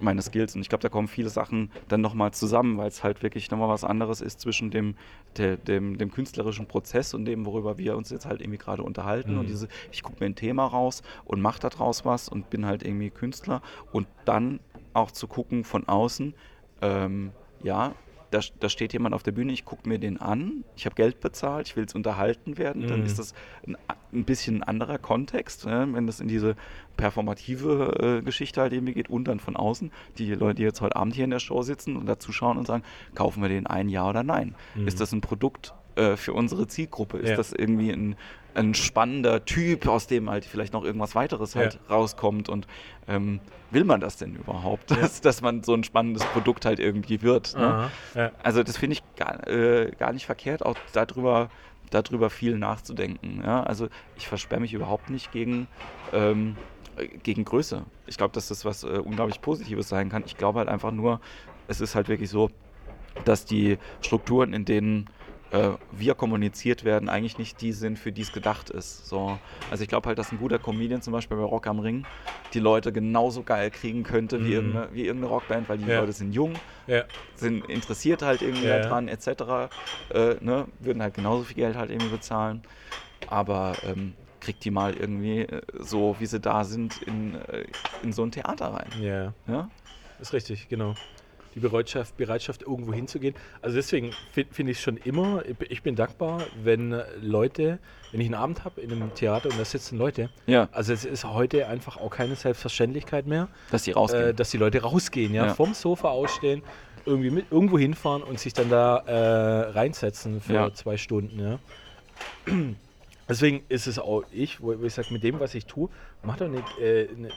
meine Skills. Und ich glaube, da kommen viele Sachen dann nochmal zusammen, weil es halt wirklich nochmal was anderes ist zwischen dem, der, dem, dem künstlerischen Prozess und dem, worüber wir uns jetzt halt irgendwie gerade unterhalten. Mhm. Und diese, ich gucke mir ein Thema raus und mache daraus was und bin halt irgendwie Künstler. Und dann auch zu gucken von außen, ähm, ja, da, da steht jemand auf der Bühne, ich gucke mir den an, ich habe Geld bezahlt, ich will es unterhalten werden, mhm. dann ist das ein, ein, bisschen ein anderer Kontext, ne? wenn das in diese performative äh, Geschichte halt irgendwie geht und dann von außen, die Leute, die jetzt heute Abend hier in der Show sitzen und dazu schauen und sagen, kaufen wir den ein, ja oder nein? Mhm. Ist das ein Produkt äh, für unsere Zielgruppe? Ist ja. das irgendwie ein, ein spannender Typ, aus dem halt vielleicht noch irgendwas weiteres halt ja. rauskommt und ähm, will man das denn überhaupt, ja. dass, dass man so ein spannendes Produkt halt irgendwie wird. Ne? Aha. Also das finde ich gar, äh, gar nicht verkehrt, auch darüber, darüber viel nachzudenken. Ja? Also ich versperre mich überhaupt nicht gegen, ähm, gegen Größe. Ich glaube, dass das was äh, unglaublich Positives sein kann. Ich glaube halt einfach nur, es ist halt wirklich so, dass die Strukturen, in denen äh, wir kommuniziert werden, eigentlich nicht die sind, für die es gedacht ist. So. Also ich glaube halt, dass ein guter Comedian zum Beispiel bei Rock am Ring die Leute genauso geil kriegen könnte mhm. wie, irgendeine, wie irgendeine Rockband, weil die ja. Leute sind jung, ja. sind interessiert halt irgendwie ja, daran, etc. Äh, ne? Würden halt genauso viel Geld halt irgendwie bezahlen. Aber ähm, kriegt die mal irgendwie äh, so, wie sie da sind, in, äh, in so ein Theater rein. Ja. ja. Ist richtig, genau. Die Bereitschaft, Bereitschaft irgendwo hinzugehen. Also deswegen finde find ich es schon immer, ich bin dankbar, wenn Leute, wenn ich einen Abend habe in einem Theater und da sitzen Leute. Ja. Also es ist heute einfach auch keine Selbstverständlichkeit mehr, Dass die rausgehen. äh, dass die Leute rausgehen, ja, Ja. vom Sofa ausstehen, irgendwie mit irgendwo hinfahren und sich dann da äh, reinsetzen für Ja. zwei Stunden, ja. Deswegen ist es auch ich, wo, wo ich sage, mit dem, was ich tue, macht doch eine, äh, eine,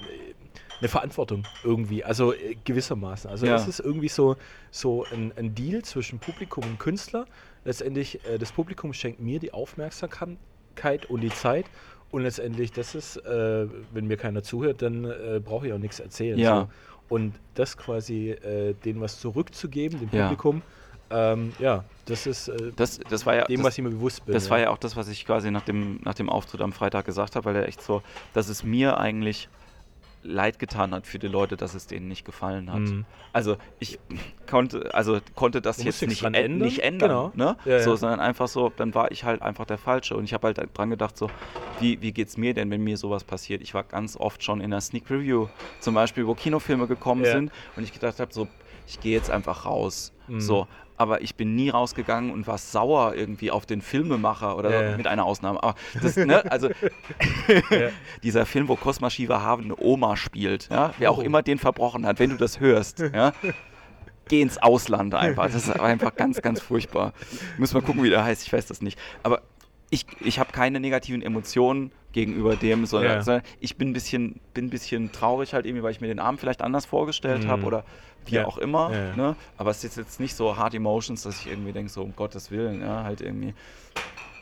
eine Verantwortung irgendwie, also äh, gewissermaßen. Also Ja. es ist irgendwie so, so ein, ein Deal zwischen Publikum und Künstler. Letztendlich, äh, das Publikum schenkt mir die Aufmerksamkeit und die Zeit. Und letztendlich, das ist, äh, wenn mir keiner zuhört, dann äh, brauche ich auch nichts erzählen. Ja. So. Und das quasi, äh, denen was zurückzugeben, dem Ja. Publikum, ähm, ja, das ist äh, das, das war ja. dem, das, was ich mir bewusst bin. Das war ja auch das, was ich quasi nach dem, nach dem Auftritt am Freitag gesagt habe, weil er echt so, dass es mir eigentlich leid getan hat für die Leute, dass es denen nicht gefallen hat. Mhm. Also ich konnte, also konnte das jetzt nicht, ändern. nicht ändern, Genau. ne? Ja, so, ja. sondern einfach so, dann war ich halt einfach der Falsche und ich habe halt dran gedacht, so, wie, wie geht's mir denn, wenn mir sowas passiert? Ich war ganz oft schon in der Sneak Review, zum Beispiel, wo Kinofilme gekommen Ja. sind und ich gedacht habe, so, ich gehe jetzt einfach raus, Mhm. so. Aber ich bin nie rausgegangen und war sauer irgendwie auf den Filmemacher oder Ja, ja. mit einer Ausnahme. Aber das, ne, also *laughs* *laughs* Ja. dieser Film, wo Cosma Shiva eine Oma spielt, ja, wer auch Oh. immer den verbrochen hat, wenn du das hörst, ja, *laughs* geh ins Ausland einfach. Das ist einfach ganz, ganz furchtbar. Müssen wir gucken, wie der heißt, ich weiß das nicht. Aber ich, ich habe keine negativen Emotionen gegenüber dem, sondern, Ja. ich bin ein bisschen, bin ein bisschen traurig halt irgendwie, weil ich mir den Abend vielleicht anders vorgestellt Mhm. habe oder wie Ja. auch immer. Ja, ja. Ne? Aber es ist jetzt nicht so Hard Emotions, dass ich irgendwie denke, so um Gottes Willen, ja, halt irgendwie.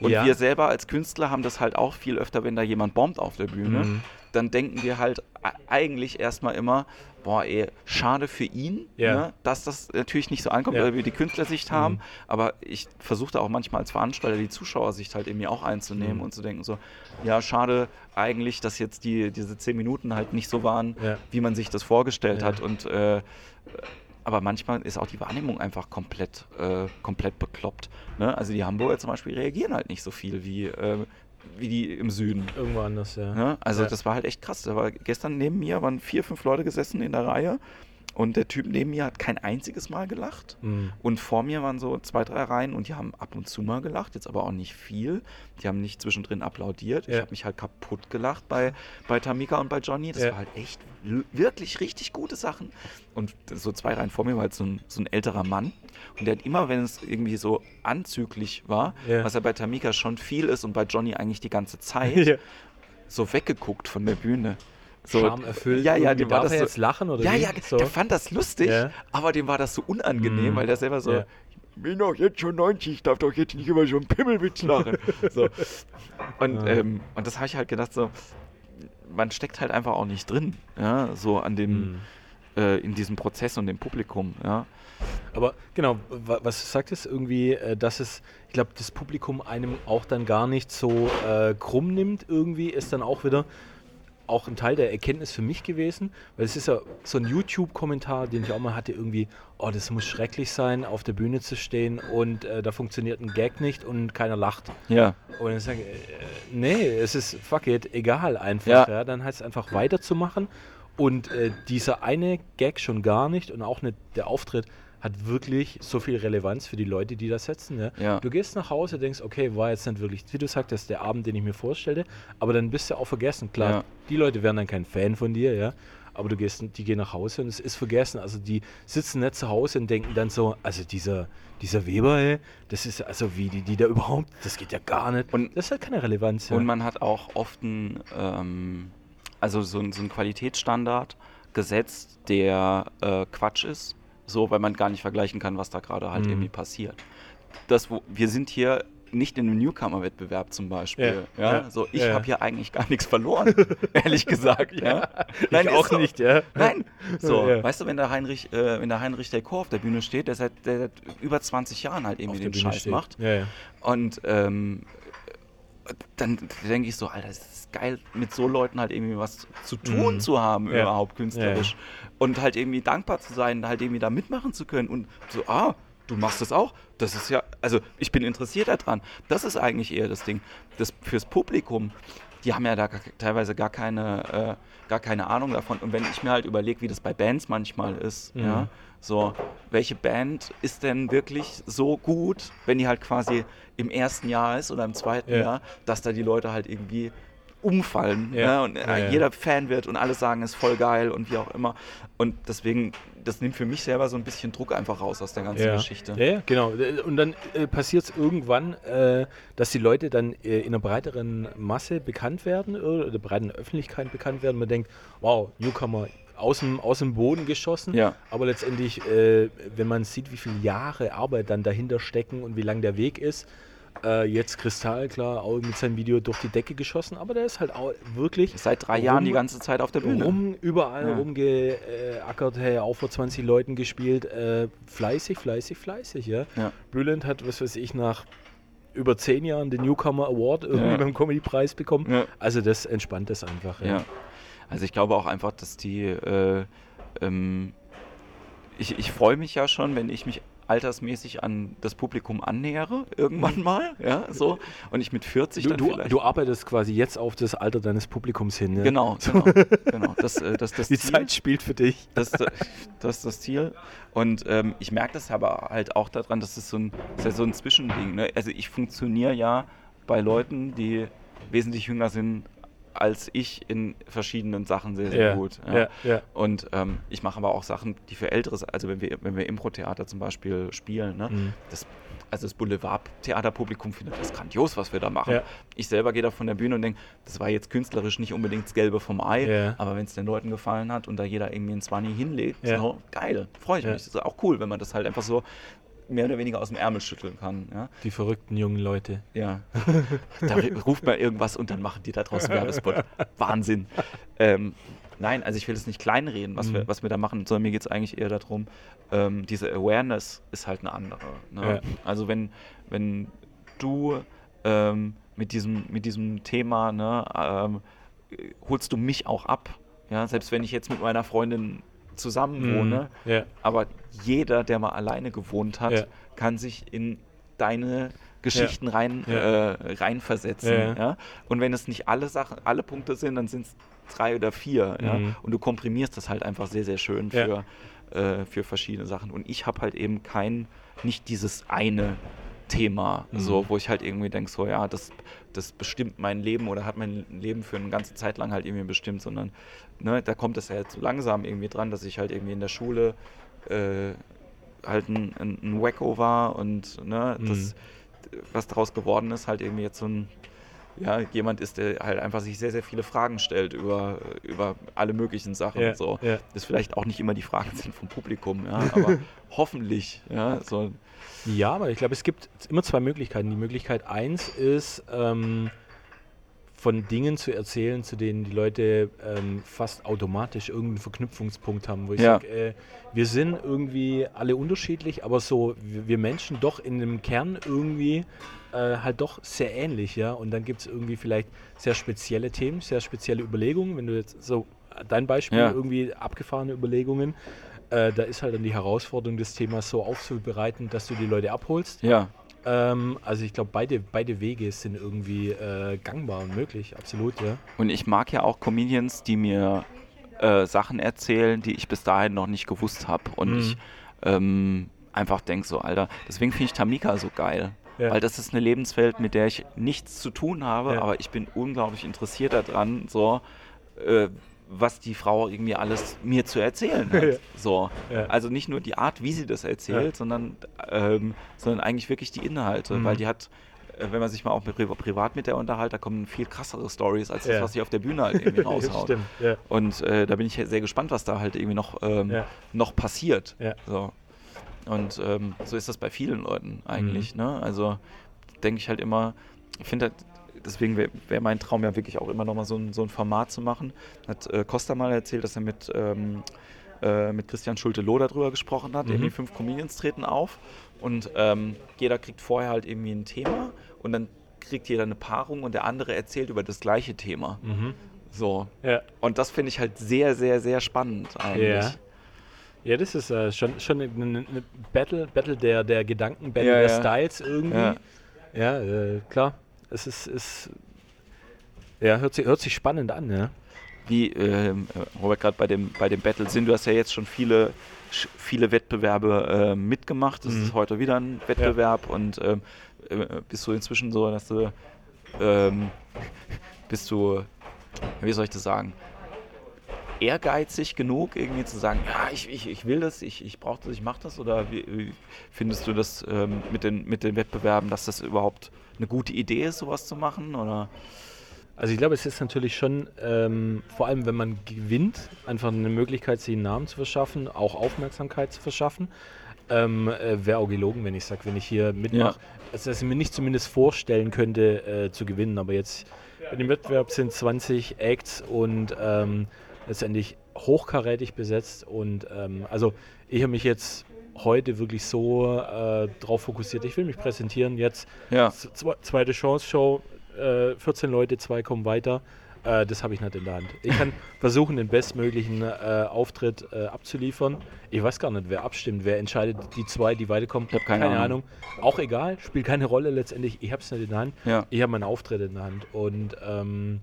Und wir selber als Künstler haben das halt auch viel öfter, wenn da jemand bombt auf der Bühne, Mhm. dann denken wir halt eigentlich erstmal immer, boah, ey, schade für ihn, ne, dass das natürlich nicht so ankommt, weil wir die Künstlersicht haben. Mhm. Aber ich versuche auch manchmal als Veranstalter die Zuschauersicht halt irgendwie auch einzunehmen Mhm. und zu denken, so, ja, schade eigentlich, dass jetzt die, diese zehn Minuten halt nicht so waren, wie man sich das vorgestellt hat. Und äh, aber manchmal ist auch die Wahrnehmung einfach komplett, äh, komplett bekloppt. Ne? Also die Hamburger zum Beispiel reagieren halt nicht so viel wie, äh, wie die im Süden. Irgendwo anders, ja. Ne? Also Ja. das war halt echt krass. Da war gestern neben mir waren vier, fünf Leute gesessen in der Reihe und der Typ neben mir hat kein einziges Mal gelacht. Mhm. Und vor mir waren so zwei, drei Reihen und die haben ab und zu mal gelacht, jetzt aber auch nicht viel. Die haben nicht zwischendrin applaudiert. Ich Ja. habe mich halt kaputt gelacht bei, bei Tamika und bei Johnny. Das Ja. war halt echt wirklich richtig gute Sachen. Und so zwei Reihen vor mir war halt so ein, so ein älterer Mann. Und der hat immer, wenn es irgendwie so anzüglich war, Ja. was ja bei Tamika schon viel ist und bei Johnny eigentlich die ganze Zeit, *laughs* so weggeguckt von der Bühne. So, Charme erfüllt. Ja, ja, dem war das so, jetzt lachen oder ja, wie? ja, so. der fand das lustig, Ja. aber dem war das so unangenehm, Mm. weil der selber so, Ja. ich bin doch jetzt schon 90, ich darf doch jetzt nicht immer so einen Pimmelwitz lachen. *laughs* so. und, Ja. ähm, und das habe ich halt gedacht, so, man steckt halt einfach auch nicht drin, ja, so an dem, Mhm. äh, in diesem Prozess und dem Publikum, ja. Aber genau, wa- was du sagtest, irgendwie, äh, dass es, ich glaube, das Publikum einem auch dann gar nicht so äh, krumm nimmt, irgendwie, ist dann auch wieder auch ein Teil der Erkenntnis für mich gewesen, weil es ist ja so ein YouTube-Kommentar, den ich auch mal hatte, irgendwie, oh, das muss schrecklich sein, auf der Bühne zu stehen und äh, da funktioniert ein Gag nicht und keiner lacht. Ja, Und dann sage ich, äh, nee, es ist fuck it, egal einfach. Ja. Ja. dann heißt es einfach weiterzumachen. Und äh, dieser eine Gag schon gar nicht und auch nicht der Auftritt hat wirklich so viel Relevanz für die Leute, die das setzen. Ja? Ja. Du gehst nach Hause, denkst, okay, war jetzt nicht wirklich, wie du sagtest, der Abend, den ich mir vorstellte, aber dann bist du auch vergessen. Klar, Ja. die Leute werden dann kein Fan von dir, ja. Aber du gehst, die gehen nach Hause und es ist vergessen. Also die sitzen nicht zu Hause und denken dann so, also dieser, dieser Weber, ey, das ist also wie die, die da überhaupt, das geht ja gar nicht. Und- das hat keine Relevanz. Ja. Und man hat auch oft einen, ähm, also so, so einen Qualitätsstandard gesetzt, der äh, Quatsch ist, so, weil man gar nicht vergleichen kann, was da gerade halt Mhm. irgendwie passiert. Das, wo, wir sind hier nicht in einem Newcomer-Wettbewerb zum Beispiel. Ja, Ja, ja, So, ich ja, ja. habe hier eigentlich gar nichts verloren, *laughs* ehrlich gesagt. ja. ich ist auch so. nicht, ja. Nein. So, Ja. weißt du, wenn der Heinrich, äh, wenn der Heinrich Delcourt auf der Bühne steht, der seit, der seit über 20 Jahren halt irgendwie den Scheiß steht. macht. Ja, ja. Und ähm, dann denke ich so, Alter, es ist geil, mit so Leuten halt irgendwie was zu tun Mhm. zu haben, Ja. überhaupt künstlerisch. Und halt irgendwie dankbar zu sein, halt irgendwie da mitmachen zu können. Und so, ah, du machst das auch. Das ist ja, also ich bin interessiert daran. Das ist eigentlich eher das Ding. Das fürs Publikum. die haben ja da gar, teilweise gar keine, äh, gar keine Ahnung davon. Und wenn ich mir halt überlege, wie das bei Bands manchmal ist, Mhm. ja, so, welche Band ist denn wirklich so gut, wenn die halt quasi im ersten Jahr ist oder im zweiten Ja. Jahr, dass da die Leute halt irgendwie umfallen Ja. ja. und äh, Ja, jeder Fan wird und alle sagen, ist voll geil und wie auch immer. Und deswegen, das nimmt für mich selber so ein bisschen Druck einfach raus aus der ganzen. Geschichte. Ja, ja, genau. Und dann äh, passiert es irgendwann, äh, dass die Leute dann äh, in einer breiteren Masse bekannt werden oder der breiten Öffentlichkeit bekannt werden. Man denkt, wow, Newcomer aus dem, aus dem Boden geschossen. Ja. Aber letztendlich, äh, wenn man sieht, wie viele Jahre Arbeit dann dahinter stecken und wie lang der Weg ist, äh, jetzt kristallklar auch mit seinem Video durch die Decke geschossen, aber der ist halt auch wirklich Seit drei Jahren rum- die ganze Zeit auf der Bühne. rum, überall Ja. rumgeackert, hey, auch vor 20 Leuten gespielt, äh, fleißig, fleißig, fleißig, ja. Ja. Bülent hat, was weiß ich, nach über zehn Jahren den Newcomer Award irgendwie Ja. beim Comedy-Preis bekommen. Ja. Also das entspannt das einfach. Ja. Also ich glaube auch einfach, dass die, äh, ähm, ich, ich freue mich ja schon, wenn ich mich altersmäßig an das Publikum annähere, irgendwann mal, ja, so, und ich mit 40 Du, dann du, vielleicht... du arbeitest quasi jetzt auf das Alter deines Publikums hin. Ja? Genau, *laughs* genau, genau. Das, äh, das, das Die Ziel. Zeit spielt für dich. Das, das ist das Ziel. Und ähm, ich merke das aber halt auch daran, dass es so ein, das ist ja so ein Zwischending. Ne? Also ich funktioniere ja bei Leuten, die wesentlich jünger sind als ich in verschiedenen Sachen sehr, sehr Ja, gut. ja, ja. Und ähm, ich mache aber auch Sachen, die für Älteres, also wenn wir, wenn wir Impro-Theater zum Beispiel spielen, ne? Mhm. das, also das Boulevard-Theaterpublikum findet das grandios, was wir da machen. Ich selber gehe da von der Bühne und denke, das war jetzt künstlerisch nicht unbedingt das Gelbe vom Ei, aber wenn es den Leuten gefallen hat und da jeder irgendwie ein 20 hinlegt, so, geil, freue ich mich. Das ist auch cool, wenn man das halt einfach so mehr oder weniger aus dem Ärmel schütteln kann. Ja, Die verrückten jungen Leute. ja. *laughs* da ruft man irgendwas und dann machen die da draußen Werbespot. Wahnsinn. Ähm, nein, also ich will es nicht kleinreden, was, Mhm. wir, was wir da machen, sondern mir geht es eigentlich eher darum, ähm, diese Awareness ist halt eine andere. Ne? Ja. Also wenn, wenn du ähm, mit, diesem, mit diesem Thema, ne, ähm, holst du mich auch ab. Ja? Selbst wenn ich jetzt mit meiner Freundin zusammen wohne, Mhm. Ja. aber jeder, der mal alleine gewohnt hat, Ja. kann sich in deine Geschichten rein, Ja. Äh, reinversetzen. Ja. Ja. Und wenn es nicht alle Sachen, alle Punkte sind, dann sind es drei oder vier. Ja. Mhm. Und du komprimierst das halt einfach sehr, sehr schön Ja. für, äh, für verschiedene Sachen. Und ich habe halt eben kein, nicht dieses eine Thema, Mhm. so, wo ich halt irgendwie denke, so ja, das, das bestimmt mein Leben oder hat mein Leben für eine ganze Zeit lang halt irgendwie bestimmt, sondern ne, da kommt es ja jetzt so langsam irgendwie dran, dass ich halt irgendwie in der Schule äh, halt ein, ein, ein Wacko war und ne, Mhm. das, was daraus geworden ist, halt irgendwie jetzt so ein ja, jemand ist, der halt einfach sich sehr, sehr viele Fragen stellt über, über alle möglichen Sachen. Ja, so. ja. Das vielleicht auch nicht immer die Fragen sind vom Publikum, ja, aber *laughs* hoffentlich, ja, so, Ja, aber ich glaube, es gibt immer zwei Möglichkeiten. Die Möglichkeit eins ist, ähm, von Dingen zu erzählen, zu denen die Leute ähm, fast automatisch irgendeinen Verknüpfungspunkt haben, wo ich Ja. sage, äh, wir sind irgendwie alle unterschiedlich, aber so wir Menschen doch in dem Kern irgendwie äh, halt doch sehr ähnlich, ja. Und dann gibt es irgendwie vielleicht sehr spezielle Themen, sehr spezielle Überlegungen. Wenn du jetzt so dein Beispiel Ja. irgendwie abgefahrene Überlegungen, äh, da ist halt dann die Herausforderung, das Thema so aufzubereiten, dass du die Leute abholst. ja, Ähm, also ich glaube, beide, beide Wege sind irgendwie äh, gangbar und möglich, absolut, ja. Und ich mag ja auch Comedians, die mir äh, Sachen erzählen, die ich bis dahin noch nicht gewusst habe. Und Mhm. ich ähm, einfach denke so, Alter, deswegen finde ich Tamika so geil. Ja. Weil das ist eine Lebenswelt, mit der ich nichts zu tun habe, Ja. aber ich bin unglaublich interessiert daran, so, äh, was die Frau irgendwie alles mir zu erzählen hat. *laughs* So. Ja. Also nicht nur die Art, wie sie das erzählt, Ja. sondern, ähm, sondern eigentlich wirklich die Inhalte. Mhm. Weil die hat, äh, wenn man sich mal auch pri privat mit der unterhält, da kommen viel krassere Stories als das, Ja. was sie auf der Bühne halt irgendwie *laughs* raushaut. Und äh, da bin ich sehr gespannt, was da halt irgendwie noch, ähm, noch passiert. So. Und ähm, so ist das bei vielen Leuten eigentlich. Mhm. Ne? Also denke ich halt immer, ich finde halt, deswegen wäre wär mein Traum ja wirklich auch immer noch mal so ein, so ein Format zu machen. Hat äh, Costa mal erzählt, dass er mit, ähm, äh, mit Christian Schulte-Loh darüber gesprochen hat. Mhm. Irgendwie fünf Comedians treten auf und ähm, jeder kriegt vorher halt irgendwie ein Thema und dann kriegt jeder eine Paarung und der andere erzählt über das gleiche Thema. Mhm. So. Ja. Und das finde ich halt sehr, sehr, sehr spannend eigentlich. Ja. Ja, das ist äh, schon, schon eine, eine Battle, Battle der, der Gedanken, Battle Ja, der ja. Styles irgendwie. Ja. Ja, äh, klar. Es ist, ist Ja, hört sich, hört sich spannend an, ja. Wie, ähm, Robert, gerade bei dem, bei dem Battle sind, du hast ja jetzt schon viele, viele Wettbewerbe äh, mitgemacht. Das mhm. ist heute wieder ein Wettbewerb ja. und ähm, äh, bist du inzwischen so, dass du ähm, bist du, wie soll ich das sagen, ehrgeizig genug, irgendwie zu sagen, ja, ich, ich, ich will das, ich, ich brauche das, ich mache das? Oder wie, wie, findest du das ähm, mit, den, mit den Wettbewerben, dass das überhaupt eine gute Idee ist, sowas zu machen? Oder? Also ich glaube, es ist natürlich schon, ähm, vor allem wenn man gewinnt, einfach eine Möglichkeit, sich einen Namen zu verschaffen, auch Aufmerksamkeit zu verschaffen. Ähm, äh, Wäre auch gelogen, wenn ich sage, wenn ich hier mitmache, ja. also, dass ich mir nicht zumindest vorstellen könnte, äh, zu gewinnen. Aber jetzt in dem Wettbewerb sind 20 Acts und ähm, letztendlich hochkarätig besetzt. Und ähm, also ich habe mich jetzt heute wirklich so äh, drauf fokussiert. Ich will mich präsentieren. Jetzt ja. zweite Chance-Show, äh, 14 Leute, zwei kommen weiter. Äh, das habe ich nicht in der Hand. Ich kann *laughs* versuchen, den bestmöglichen äh, Auftritt äh, abzuliefern. Ich weiß gar nicht, wer abstimmt, wer entscheidet, die zwei, die weiterkommen. Ich habe keine, keine Ahnung. Ahnung. Auch egal, spielt keine Rolle letztendlich. Ich habe es nicht in der Hand. Ja. Ich habe meinen Auftritt in der Hand. Und ähm,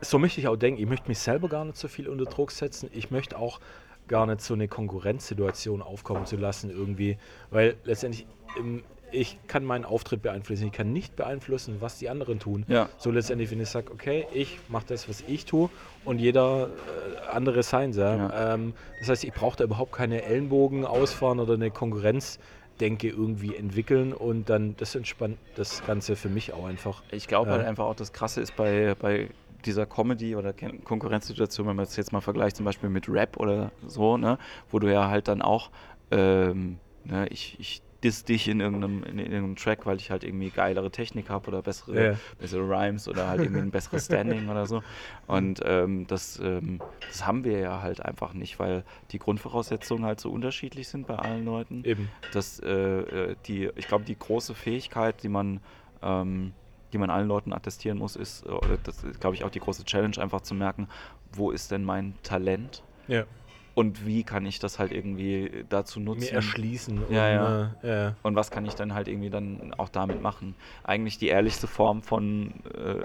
so möchte ich auch denken. Ich möchte mich selber gar nicht so viel unter Druck setzen. Ich möchte auch gar nicht so eine Konkurrenzsituation aufkommen zu lassen irgendwie, weil letztendlich im, ich kann meinen Auftritt beeinflussen, ich kann nicht beeinflussen, was die anderen tun. Ja. So letztendlich, wenn ich sage, okay, ich mache das, was ich tue und jeder äh, andere sein soll. Ja. Ähm, das heißt, ich brauche da überhaupt keine Ellenbogen ausfahren oder eine Konkurrenzdenke irgendwie entwickeln und dann das entspannt das Ganze für mich auch einfach. Ich glaube halt äh, einfach auch, das Krasse ist bei, bei dieser Comedy- oder Konkurrenzsituation, wenn man es jetzt mal vergleicht, zum Beispiel mit Rap oder so, ne, wo du ja halt dann auch, ähm, ne, ich, ich diss dich in irgendeinem, in irgendeinem Track, weil ich halt irgendwie geilere Technik habe oder bessere, yeah. bessere Rhymes oder halt irgendwie ein besseres Standing oder so. Und ähm, das, ähm, das haben wir ja halt einfach nicht, weil die Grundvoraussetzungen halt so unterschiedlich sind bei allen Leuten. Eben. Dass äh, äh die, ich glaube, die große Fähigkeit, die man ähm, die man allen Leuten attestieren muss, ist, oder das ist, glaube ich, auch die große Challenge, einfach zu merken, wo ist denn mein Talent? Ja und wie kann ich das halt irgendwie dazu nutzen? Mir erschließen. Ja, ja. Äh, ja. Und was kann ich dann halt irgendwie dann auch damit machen? Eigentlich die ehrlichste Form von, äh,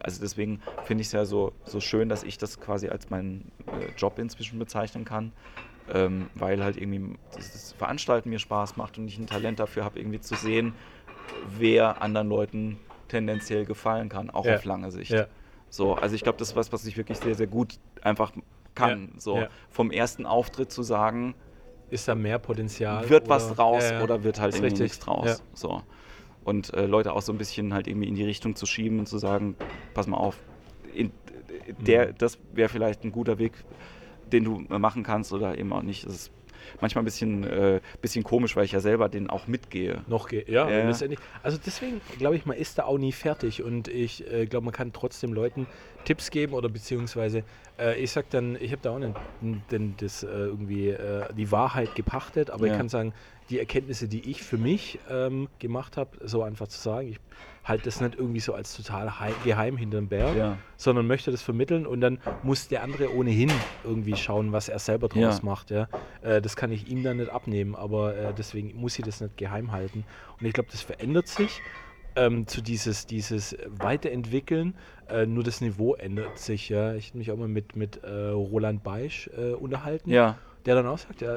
also deswegen finde ich es ja so, so schön, dass ich das quasi als meinen äh, Job inzwischen bezeichnen kann. Ähm, weil halt irgendwie das Veranstalten mir Spaß macht und ich ein Talent dafür habe, irgendwie zu sehen, wer anderen Leuten tendenziell gefallen kann, auch ja. auf lange Sicht. Ja. So, also ich glaube, das ist was, was ich wirklich sehr, sehr gut einfach kann. Ja, so vom ersten Auftritt zu sagen, ist da mehr Potenzial? Wird was draus oder wird halt irgendwie nichts draus? So. Und äh, Leute auch so ein bisschen halt irgendwie in die Richtung zu schieben und zu sagen, pass mal auf, in, der, mhm. das wäre vielleicht ein guter Weg, den du machen kannst oder eben auch nicht. Das ist manchmal ein bisschen, äh, bisschen komisch, weil ich ja selber den auch mitgehe. Noch gehe, ja. Äh. Also deswegen glaube ich, man ist da auch nie fertig und ich äh, glaube, man kann trotzdem Leuten Tipps geben oder beziehungsweise äh, ich sag dann, ich habe da auch nicht denn das äh, irgendwie äh, die Wahrheit gepachtet, aber ja. ich kann sagen, die Erkenntnisse, die ich für mich ähm, gemacht habe, so einfach zu sagen, ich halte das nicht irgendwie so als total geheim hinterm Berg, ja. sondern möchte das vermitteln und dann muss der andere ohnehin irgendwie schauen, was er selber draus ja. macht. Ja? Äh, das kann ich ihm dann nicht abnehmen, aber äh, deswegen muss ich das nicht geheim halten. Und ich glaube, das verändert sich ähm, zu dieses, dieses Weiterentwickeln. Äh, nur das Niveau ändert sich. Ja. Ich habe mich auch mal mit, mit äh, Roland Beisch äh, unterhalten. Ja. Der dann auch sagt, ja,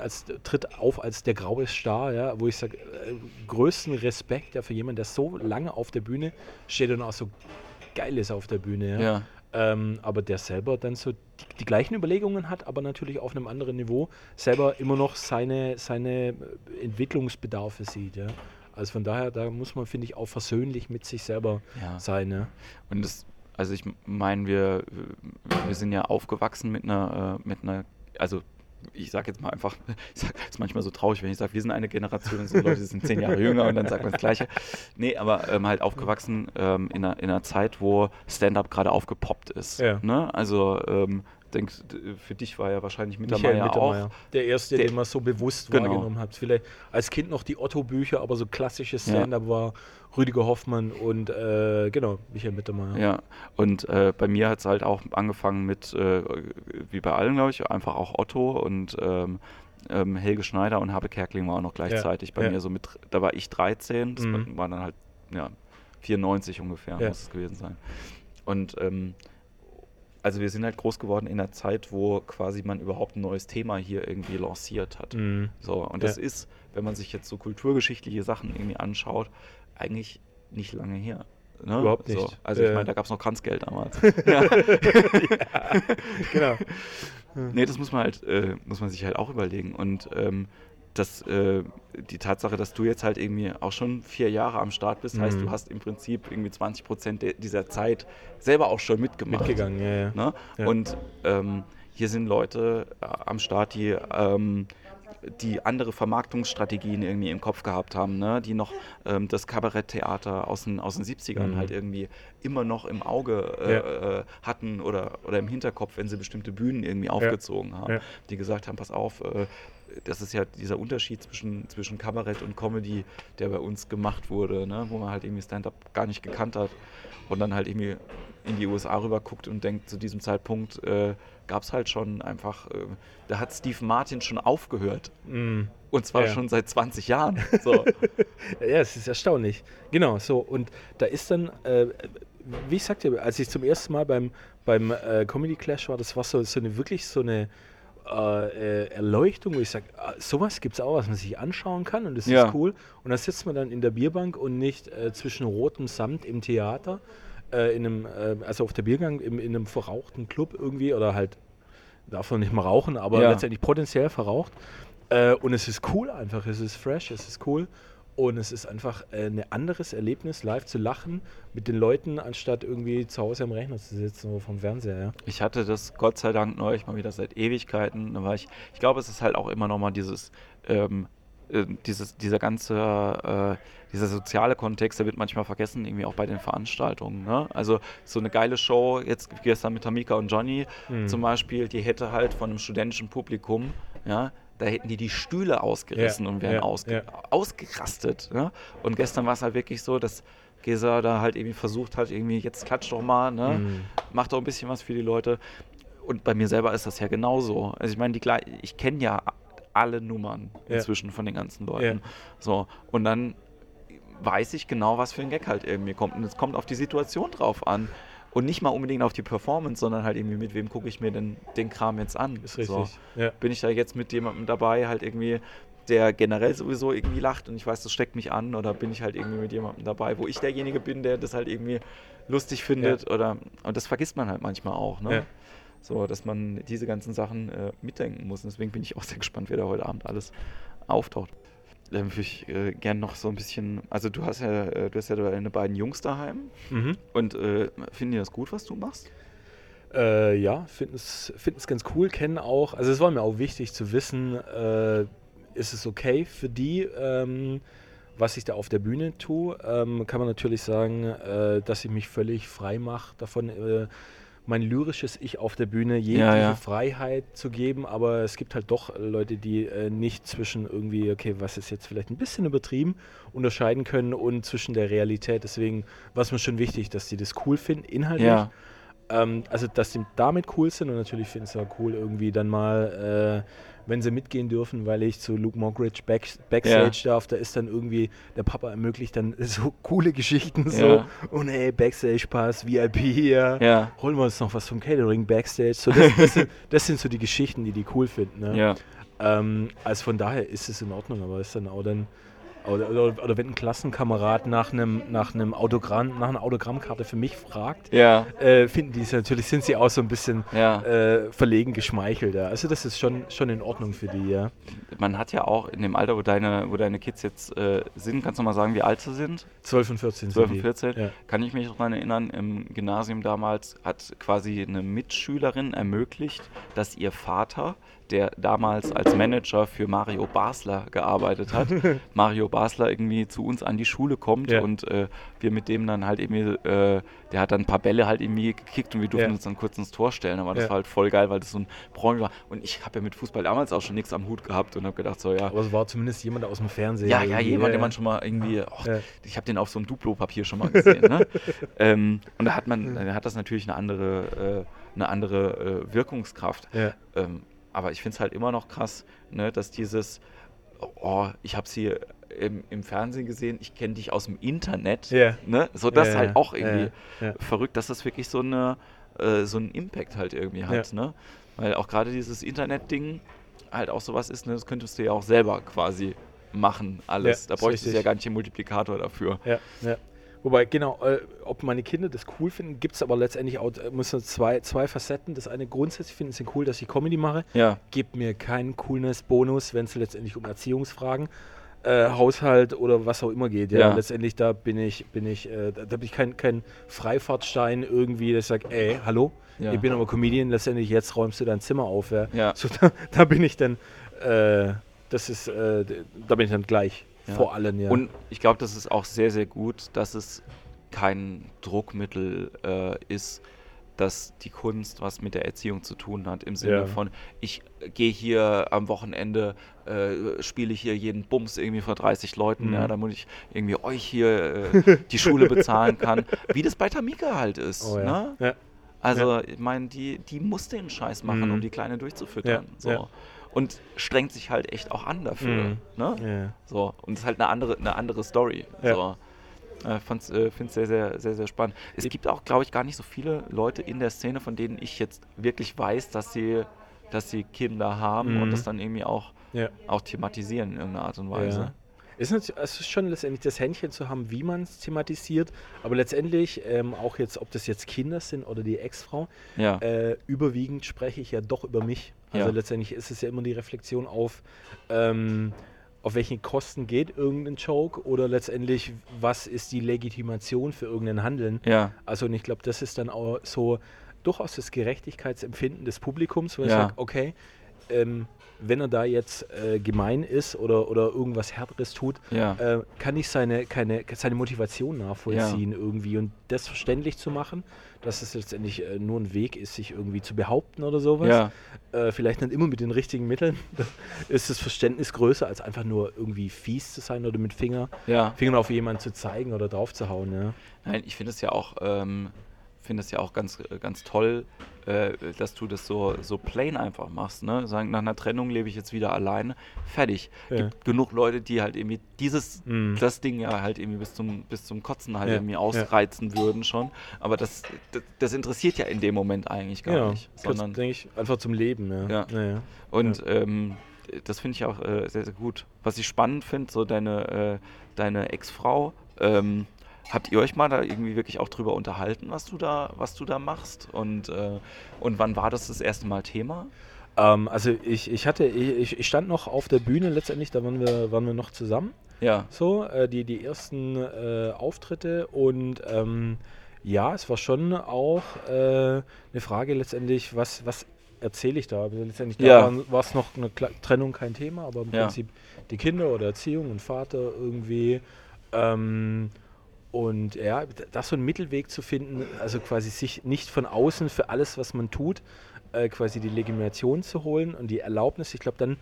als, tritt auf als der graue Star, ja, wo ich sage, äh, größten Respekt ja, für jemanden, der so lange auf der Bühne steht und auch so geil ist auf der Bühne. Ja. ja. Ähm, aber der selber dann so die, die, gleichen Überlegungen hat, aber natürlich auf einem anderen Niveau selber immer noch seine, seine Entwicklungsbedarfe sieht. Ja. Also von daher, da muss man, finde ich, auch versöhnlich mit sich selber ja. sein. Ne? Und das, also ich meine, wir, wir sind ja aufgewachsen mit einer, äh, mit einer, also ich sage jetzt mal einfach, *laughs* es ist manchmal so traurig, wenn ich sage, wir sind eine Generation so Leute sind zehn Jahre jünger und dann sagt man das Gleiche. Nee, aber ähm, halt aufgewachsen ähm, in, einer, in einer Zeit, wo Stand-up gerade aufgepoppt ist. Ja. Ne? Also ähm, denke, für dich war ja wahrscheinlich Mittermeier, Mittermeier auch. Der erste, der, den man so bewusst genau. wahrgenommen hat. Vielleicht als Kind noch die Otto-Bücher, aber so klassisches Stand-up ja. war Rüdiger Hoffmann und äh, genau, Michael Mittermeier. Ja, und äh, bei mir hat es halt auch angefangen mit, äh, wie bei allen, glaube ich, einfach auch Otto und ähm, ähm, Helge Schneider und Habe Kerkling war auch noch gleichzeitig ja. bei ja. mir so mit, da war ich 13, das mhm. war dann halt, ja, 94 ungefähr Ja. muss es gewesen sein. Und ähm, also wir sind halt groß geworden in einer Zeit, wo quasi man überhaupt ein neues Thema hier irgendwie lanciert hat. Mhm. So, und das Ja. ist, wenn man sich jetzt so kulturgeschichtliche Sachen irgendwie anschaut, eigentlich nicht lange her. Ne? Überhaupt So, nicht. also ich Äh. meine, da gab es noch Kranzgeld damals. *laughs* ja. Genau. Nee, das muss man halt, äh, muss man sich halt auch überlegen. Und ähm, das, äh, die Tatsache, dass du jetzt halt irgendwie auch schon vier Jahre am Start bist, heißt, Mhm. du hast im Prinzip irgendwie 20 Prozent dieser Zeit selber auch schon mitgemacht. Mitgegangen, ja, ja. Ne? Ja. Und ähm, hier sind Leute äh, am Start, die, ähm, die andere Vermarktungsstrategien irgendwie im Kopf gehabt haben, ne? die noch ähm, das Kabaretttheater aus den, aus den 70ern Mhm. halt irgendwie immer noch im Auge äh, Ja. äh, hatten oder, oder im Hinterkopf, wenn sie bestimmte Bühnen irgendwie aufgezogen haben. Ja. Die gesagt haben, pass auf, äh, das ist ja dieser Unterschied zwischen, zwischen Kabarett und Comedy, der bei uns gemacht wurde, ne? wo man halt irgendwie Stand-up gar nicht gekannt hat und dann halt irgendwie in die USA rüber guckt und denkt, zu diesem Zeitpunkt äh, gab es halt schon einfach, äh, da hat Steve Martin schon aufgehört. Mhm. Und zwar Ja. schon seit 20 Jahren. *laughs* So. Ja, es ist erstaunlich. Genau, so. Und da ist dann, äh, wie ich sagte, als ich zum ersten Mal beim, beim äh, Comedy Clash war, das war so, so eine wirklich so eine äh, äh, Erleuchtung, wo ich sage, ah, sowas gibt es auch, was man sich anschauen kann und das Ja. ist cool. Und da sitzt man dann in der Bierbank und nicht äh, zwischen rotem Samt im Theater, äh, in einem, äh, also auf der Biergang im, in einem verrauchten Club irgendwie oder halt, darf man nicht mal rauchen, aber Ja. letztendlich potenziell verraucht. Äh, und es ist cool einfach, es ist fresh, es ist cool. Und es ist einfach äh, ein anderes Erlebnis, live zu lachen mit den Leuten, anstatt irgendwie zu Hause am Rechner zu sitzen oder vom Fernseher. Ja? Ich hatte das Gott sei Dank neulich mal wieder seit Ewigkeiten. Da war ich, ich glaube, es ist halt auch immer noch mal dieses, ähm, äh, dieses, dieser ganze, äh, dieser soziale Kontext, der wird manchmal vergessen, irgendwie auch bei den Veranstaltungen. Ne? Also so eine geile Show, jetzt gestern mit Tamika und Johnny Mhm. zum Beispiel, die hätte halt von einem studentischen Publikum, ja, da hätten die die Stühle ausgerissen Ja, und wären ja, ausge ja. ausgerastet. Ne? Und gestern war es halt wirklich so, dass Gesa da halt irgendwie versucht hat, irgendwie, jetzt klatsch doch mal, ne? Mhm. mach doch ein bisschen was für die Leute. Und bei mir selber ist das ja genauso. Also ich meine, die ich kenne ja alle Nummern inzwischen von den ganzen Leuten. So, und dann weiß ich genau, was für ein Gag halt irgendwie kommt. Und es kommt auf die Situation drauf an. Und nicht mal unbedingt auf die Performance, sondern halt irgendwie, mit wem gucke ich mir denn den Kram jetzt an. Ist richtig. So. Ja. Bin ich da jetzt mit jemandem dabei, halt irgendwie, der generell sowieso irgendwie lacht und ich weiß, das steckt mich an, oder bin ich halt irgendwie mit jemandem dabei, wo ich derjenige bin, der das halt irgendwie lustig findet, oder und das vergisst man halt manchmal auch, ne? Ja. So, dass man diese ganzen Sachen äh, mitdenken muss. Und deswegen bin ich auch sehr gespannt, wer da heute Abend alles auftaucht. Dann würde ich äh, gern noch so ein bisschen, also du hast ja, äh, du hast ja deine beiden Jungs daheim Mhm. und äh, finden die das gut, was du machst? Äh, ja, finden es ganz cool, kennen auch, also es war mir auch wichtig zu wissen, äh, ist es okay für die, ähm, was ich da auf der Bühne tue. Ähm, kann man natürlich sagen, äh, dass ich mich völlig frei mache davon, äh, mein lyrisches Ich auf der Bühne jegliche ja. Freiheit zu geben, aber es gibt halt doch Leute, die äh, nicht zwischen irgendwie, okay, was ist jetzt vielleicht ein bisschen übertrieben, unterscheiden können und zwischen der Realität. Deswegen war es mir schon wichtig, dass die das cool finden, inhaltlich. Ja. Ähm, also, dass sie damit cool sind und natürlich finde ich es auch cool, irgendwie dann mal, äh, wenn sie mitgehen dürfen, weil ich zu Luke Mockridge back, Backstage darf, da ist dann irgendwie, der Papa ermöglicht dann *laughs* so coole Geschichten, so, Ja. und hey, Backstage-Pass, VIP hier, Ja. holen wir uns noch was vom Catering Backstage. So, das, das, sind, das sind so die Geschichten, die die cool finden. Ne? Ja. Ähm, also von daher ist es in Ordnung, aber ist dann auch dann. Oder, oder, oder wenn ein Klassenkamerad nach einem nach einem Autogramm, nach einer Autogrammkarte für mich fragt, Ja. äh, finden die es natürlich, sind sie auch so ein bisschen Ja. äh, verlegen geschmeichelt. Ja. Also das ist schon, schon in Ordnung für die, ja. Man hat ja auch in dem Alter, wo deine, wo deine Kids jetzt äh, sind, kannst du mal sagen, wie alt sie sind? 12 und 14 12 sind und die. 14. Ja. Kann ich mich daran erinnern, im Gymnasium damals hat quasi eine Mitschülerin ermöglicht, dass ihr Vater, der damals als Manager für Mario Basler gearbeitet hat, *laughs* Mario Basler irgendwie zu uns an die Schule kommt Ja. und äh, wir mit dem dann halt irgendwie, äh, der hat dann ein paar Bälle halt irgendwie gekickt und wir durften Ja. uns dann kurz ins Tor stellen. Aber das Ja. war halt voll geil, weil das so ein Promi war. Und ich habe ja mit Fußball damals auch schon nichts am Hut gehabt und habe gedacht, so ja, Aber es war zumindest jemand aus dem Fernsehen. ja, ja, jemand, den man schon mal irgendwie, och, ich habe den auf so einem Duplo-Papier schon mal gesehen. ne? *laughs* ähm, und da hat man, da hat das natürlich eine andere, äh, eine andere äh, Wirkungskraft. Ja. Ähm, aber ich finde es halt immer noch krass, ne, dass dieses, oh, ich habe sie im, im Fernsehen gesehen, ich kenne dich aus dem Internet. Ja. Ne? So das Ja, halt auch irgendwie ja. verrückt, dass das wirklich so eine äh, so einen Impact halt irgendwie hat. Ne? Weil auch gerade dieses Internet-Ding halt auch sowas ist, ne? das könntest du ja auch selber quasi machen, alles. Da ist bräuchtest du ja gar nicht den Multiplikator dafür. Ja, ja. Wobei, genau, äh, ob meine Kinder das cool finden, gibt es aber letztendlich auch äh, muss man zwei, zwei Facetten. Das eine grundsätzlich finden sie cool, dass ich Comedy mache. Ja. Gibt mir keinen Coolness-Bonus, wenn es letztendlich um Erziehungsfragen, äh, Haushalt oder was auch immer geht. Ja, Ja. letztendlich da bin ich, bin ich, äh, da, da bin ich kein, kein Freifahrtstein irgendwie, dass ich sage, ey, hallo, Ja. ich bin aber Comedian, letztendlich jetzt räumst du dein Zimmer auf. Ja. So, *laughs* da, da bin ich dann, äh, das ist, äh, da bin ich dann gleich Ja. vor allen, ja. Und ich glaube, das ist auch sehr, sehr gut, dass es kein Druckmittel äh, ist, dass die Kunst was mit der Erziehung zu tun hat, im Sinne Ja. von, ich gehe hier am Wochenende, äh, spiele hier jeden Bums irgendwie vor 30 Leuten, Mhm. ja, damit ich irgendwie euch hier äh, die Schule bezahlen kann, *laughs* wie das bei Tamika halt ist. oh, ja. ne? Ja. Also, ich meine, die, die muss den Scheiß machen, Mhm. um die Kleine durchzufüttern. So. Und strengt sich halt echt auch an dafür. Mhm. Ne? Ja. So, und es ist halt eine andere, eine andere Story. Ja. So. Äh, äh, Finde es sehr, sehr, sehr, sehr spannend. Es Ich- gibt auch, glaube ich, gar nicht so viele Leute in der Szene, von denen ich jetzt wirklich weiß, dass sie, dass sie Kinder haben und Mhm. das dann irgendwie auch, Ja. auch thematisieren in irgendeiner Art und Weise. Ja. Ist natürlich, es ist schon letztendlich das Händchen zu haben, wie man es thematisiert, aber letztendlich, ähm, auch jetzt, ob das jetzt Kinder sind oder die Ex-Frau, Ja. äh, überwiegend spreche ich ja doch über mich. Also Ja. letztendlich ist es ja immer die Reflexion auf, ähm, auf welche Kosten geht irgendein Joke oder letztendlich, was ist die Legitimation für irgendein Handeln. ja. Also und ich glaube, das ist dann auch so durchaus das Gerechtigkeitsempfinden des Publikums, wo ich sage, okay, ähm, wenn er da jetzt äh, gemein ist oder, oder irgendwas Härteres tut, Ja. äh, kann ich seine, keine, seine Motivation nachvollziehen irgendwie und das verständlich zu machen, dass es letztendlich äh, nur ein Weg ist, sich irgendwie zu behaupten oder sowas. Ja. Äh, vielleicht nicht immer mit den richtigen Mitteln. *laughs* Ist das Verständnis größer, als einfach nur irgendwie fies zu sein oder mit Finger, ja. Fingern auf jemanden zu zeigen oder drauf zu hauen. Ja. Nein, ich finde es ja auch, ähm, finde es ja auch ganz, äh, ganz toll, äh, dass du das so, so plain einfach machst. Ne? Sagen, nach einer Trennung lebe ich jetzt wieder alleine. Fertig. Ja. Gibt genug Leute, die halt irgendwie dieses, Mhm. das Ding ja halt irgendwie bis zum, bis zum Kotzen halt Ja, irgendwie ja. ausreizen würden schon. Aber das, das, das interessiert ja in dem Moment eigentlich gar ja, nicht. Sondern, denke ich, einfach zum Leben. Ja. Ja. Ja, ja. und ähm, das finde ich auch äh, sehr, sehr gut. Was ich spannend finde, so deine, äh, deine Ex-Frau, ähm, habt ihr euch mal da irgendwie wirklich auch drüber unterhalten, was du da, was du da machst? Und, äh, und wann war das das erste Mal Thema? Ähm, also ich, ich hatte, ich, ich stand noch auf der Bühne letztendlich, da waren wir, waren wir noch zusammen. Ja, So, äh, die, die ersten äh, Auftritte und ähm, ja, es war schon auch äh, eine Frage letztendlich, was, was erzähle ich da? Also letztendlich Ja. war- es noch eine Kla Trennung kein Thema, aber im Ja. Prinzip die Kinder oder Erziehung und Vater irgendwie. Ähm, und ja, das so einen Mittelweg zu finden, also quasi sich nicht von außen für alles, was man tut, äh, quasi die Legitimation zu holen und die Erlaubnis, ich glaube dann,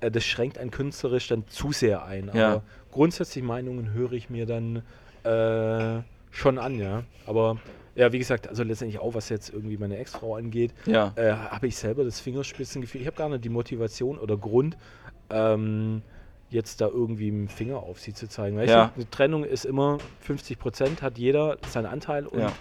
äh, das schränkt einen künstlerisch dann zu sehr ein. Ja. Aber grundsätzlich Meinungen höre ich mir dann äh, schon an, ja. Aber ja, wie gesagt, also letztendlich auch, was jetzt irgendwie meine Ex-Frau angeht, ja, äh, habe ich selber das Fingerspitzengefühl. Ich habe gar nicht die Motivation oder Grund, ähm, jetzt da irgendwie dem Finger auf sie zu zeigen. Weißt Ja. du, eine Trennung ist immer 50 Prozent, hat jeder seinen Anteil und Ja.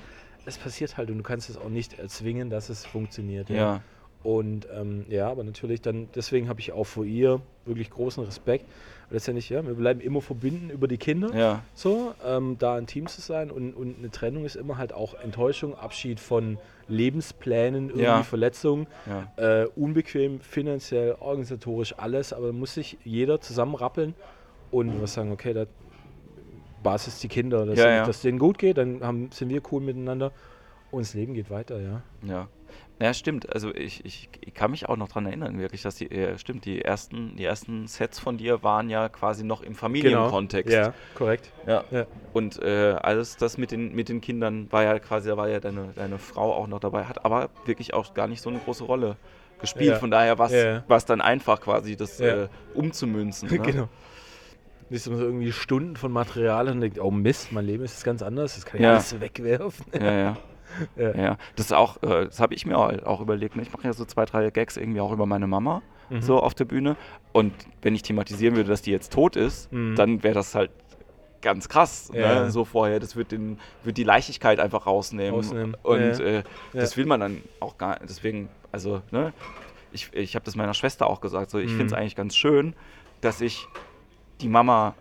es passiert halt und du kannst es auch nicht erzwingen, dass es funktioniert. ja, Und ähm, ja, aber natürlich dann, deswegen habe ich auch vor ihr wirklich großen Respekt. Und letztendlich, ja, wir bleiben immer verbinden über die Kinder. ja, So, ähm, da ein Team zu sein und, und eine Trennung ist immer halt auch Enttäuschung, Abschied von Lebensplänen, irgendwie Ja. Verletzungen, ja, äh, unbequem, finanziell, organisatorisch, alles, aber da muss sich jeder zusammenrappeln und was sagen, okay, da Basis die Kinder, dass Ja, ja. dass denen gut geht, dann haben, sind wir cool miteinander und das Leben geht weiter, ja. ja. Ja, stimmt. Also ich, ich, ich kann mich auch noch daran erinnern, wirklich, dass die, äh, stimmt, die ersten, die ersten Sets von dir waren ja quasi noch im Familienkontext. Genau. Ja, korrekt. Ja. Ja. Und äh, alles das mit den, mit den Kindern war ja quasi, da war ja deine, deine Frau auch noch dabei, hat aber wirklich auch gar nicht so eine große Rolle gespielt. Ja. Von daher war es Ja. dann einfach quasi, das äh, umzumünzen. *laughs* Ne? genau. Nicht so irgendwie Stunden von Material und denkt, oh Mist, mein Leben ist jetzt ganz anders, das kann ich Ja. alles wegwerfen. Ja, ja. *laughs* Ja. ja. Das ist auch, äh, das habe ich mir auch, auch überlegt. Ne? Ich mache ja so zwei, drei Gags irgendwie auch über meine Mama. Mhm. so auf der Bühne. Und wenn ich thematisieren würde, dass die jetzt tot ist, Mhm. dann wäre das halt ganz krass, Ja. ne? so vorher. Das wird, den, wird die Leichtigkeit einfach rausnehmen. Rausnehmen, Und ja. äh, das will man dann auch gar nicht. Deswegen, also, ne, ich, ich habe das meiner Schwester auch gesagt. So, ich Mhm. finde es eigentlich ganz schön, dass ich die Mama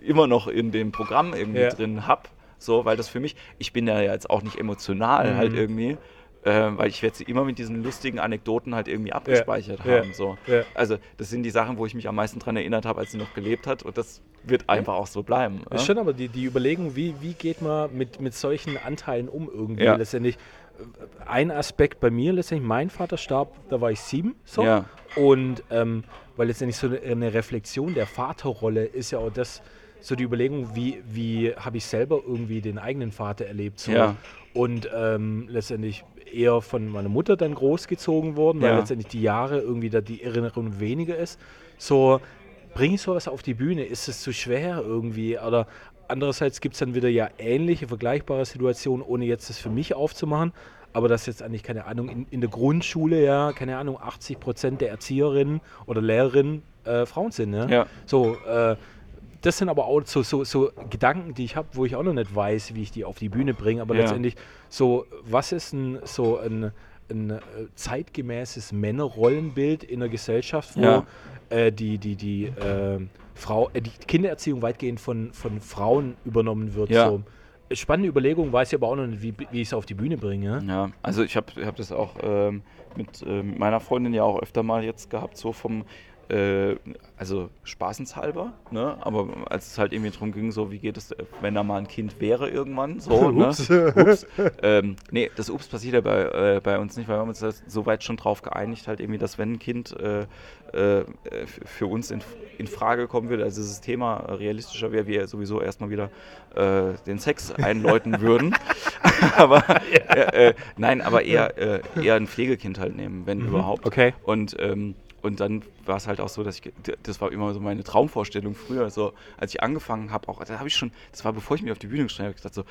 immer noch in dem Programm irgendwie drin habe. So, weil das für mich, ich bin ja jetzt auch nicht emotional Mhm. halt irgendwie, äh, weil ich werde sie immer mit diesen lustigen Anekdoten halt irgendwie abgespeichert Ja. haben. So. Ja. Also das sind die Sachen, wo ich mich am meisten dran erinnert habe, als sie noch gelebt hat und das wird einfach auch so bleiben. Ist ja? schon aber die, die Überlegung, wie, wie geht man mit, mit solchen Anteilen um irgendwie Ja. letztendlich. Ein Aspekt bei mir letztendlich, mein Vater starb, da war ich sieben, so. Ja. Und ähm, weil letztendlich so eine, eine Reflexion der Vaterrolle ist ja auch das, so die Überlegung, wie, wie habe ich selber irgendwie den eigenen Vater erlebt. So. Ja. Und ähm, letztendlich eher von meiner Mutter dann großgezogen worden, weil Ja. letztendlich die Jahre irgendwie da die Erinnerung weniger ist. So, bringe ich sowas auf die Bühne? Ist es zu schwer irgendwie? Oder andererseits gibt es dann wieder ja ähnliche, vergleichbare Situationen, ohne jetzt das für mich aufzumachen. Aber das jetzt eigentlich, keine Ahnung, in, in der Grundschule, ja, keine Ahnung, 80 Prozent der Erzieherinnen oder Lehrerinnen äh, Frauen sind. Ne? Ja. So, äh, das sind aber auch so, so, so Gedanken, die ich habe, wo ich auch noch nicht weiß, wie ich die auf die Bühne bringe. Aber Ja. letztendlich, so, was ist ein, so ein, ein äh, zeitgemäßes Männerrollenbild in der Gesellschaft, wo Ja. äh, die, die, die, äh, Frau, äh, die Kindererziehung weitgehend von, von Frauen übernommen wird. Ja. So. Spannende Überlegung, weiß ich aber auch noch nicht, wie, wie ich es auf die Bühne bringe. Ja, also ich habe hab das auch ähm, mit ähm, meiner Freundin ja auch öfter mal jetzt gehabt, so vom, äh, also spaßenshalber, ne? aber als es halt irgendwie darum ging, so wie geht es, wenn da mal ein Kind wäre irgendwann, so, *laughs* ne? Ups. Ups. ähm, nee, das Ups passiert ja bei, äh, bei uns nicht, weil wir haben uns da so weit schon drauf geeinigt, halt irgendwie, dass wenn ein Kind äh, äh, für uns in, in Frage kommen würde, also dieses Thema realistischer wäre, wir sowieso erstmal wieder äh, den Sex einläuten *laughs* würden. *laughs* aber äh, nein, aber eher, eher ein Pflegekind halt nehmen, wenn überhaupt. Okay. Und, ähm, und dann war es halt auch so, dass ich, das war immer so meine Traumvorstellung früher, so als ich angefangen habe, auch, da habe ich schon, das war bevor ich mich auf die Bühne gestellt habe, ich gesagt so,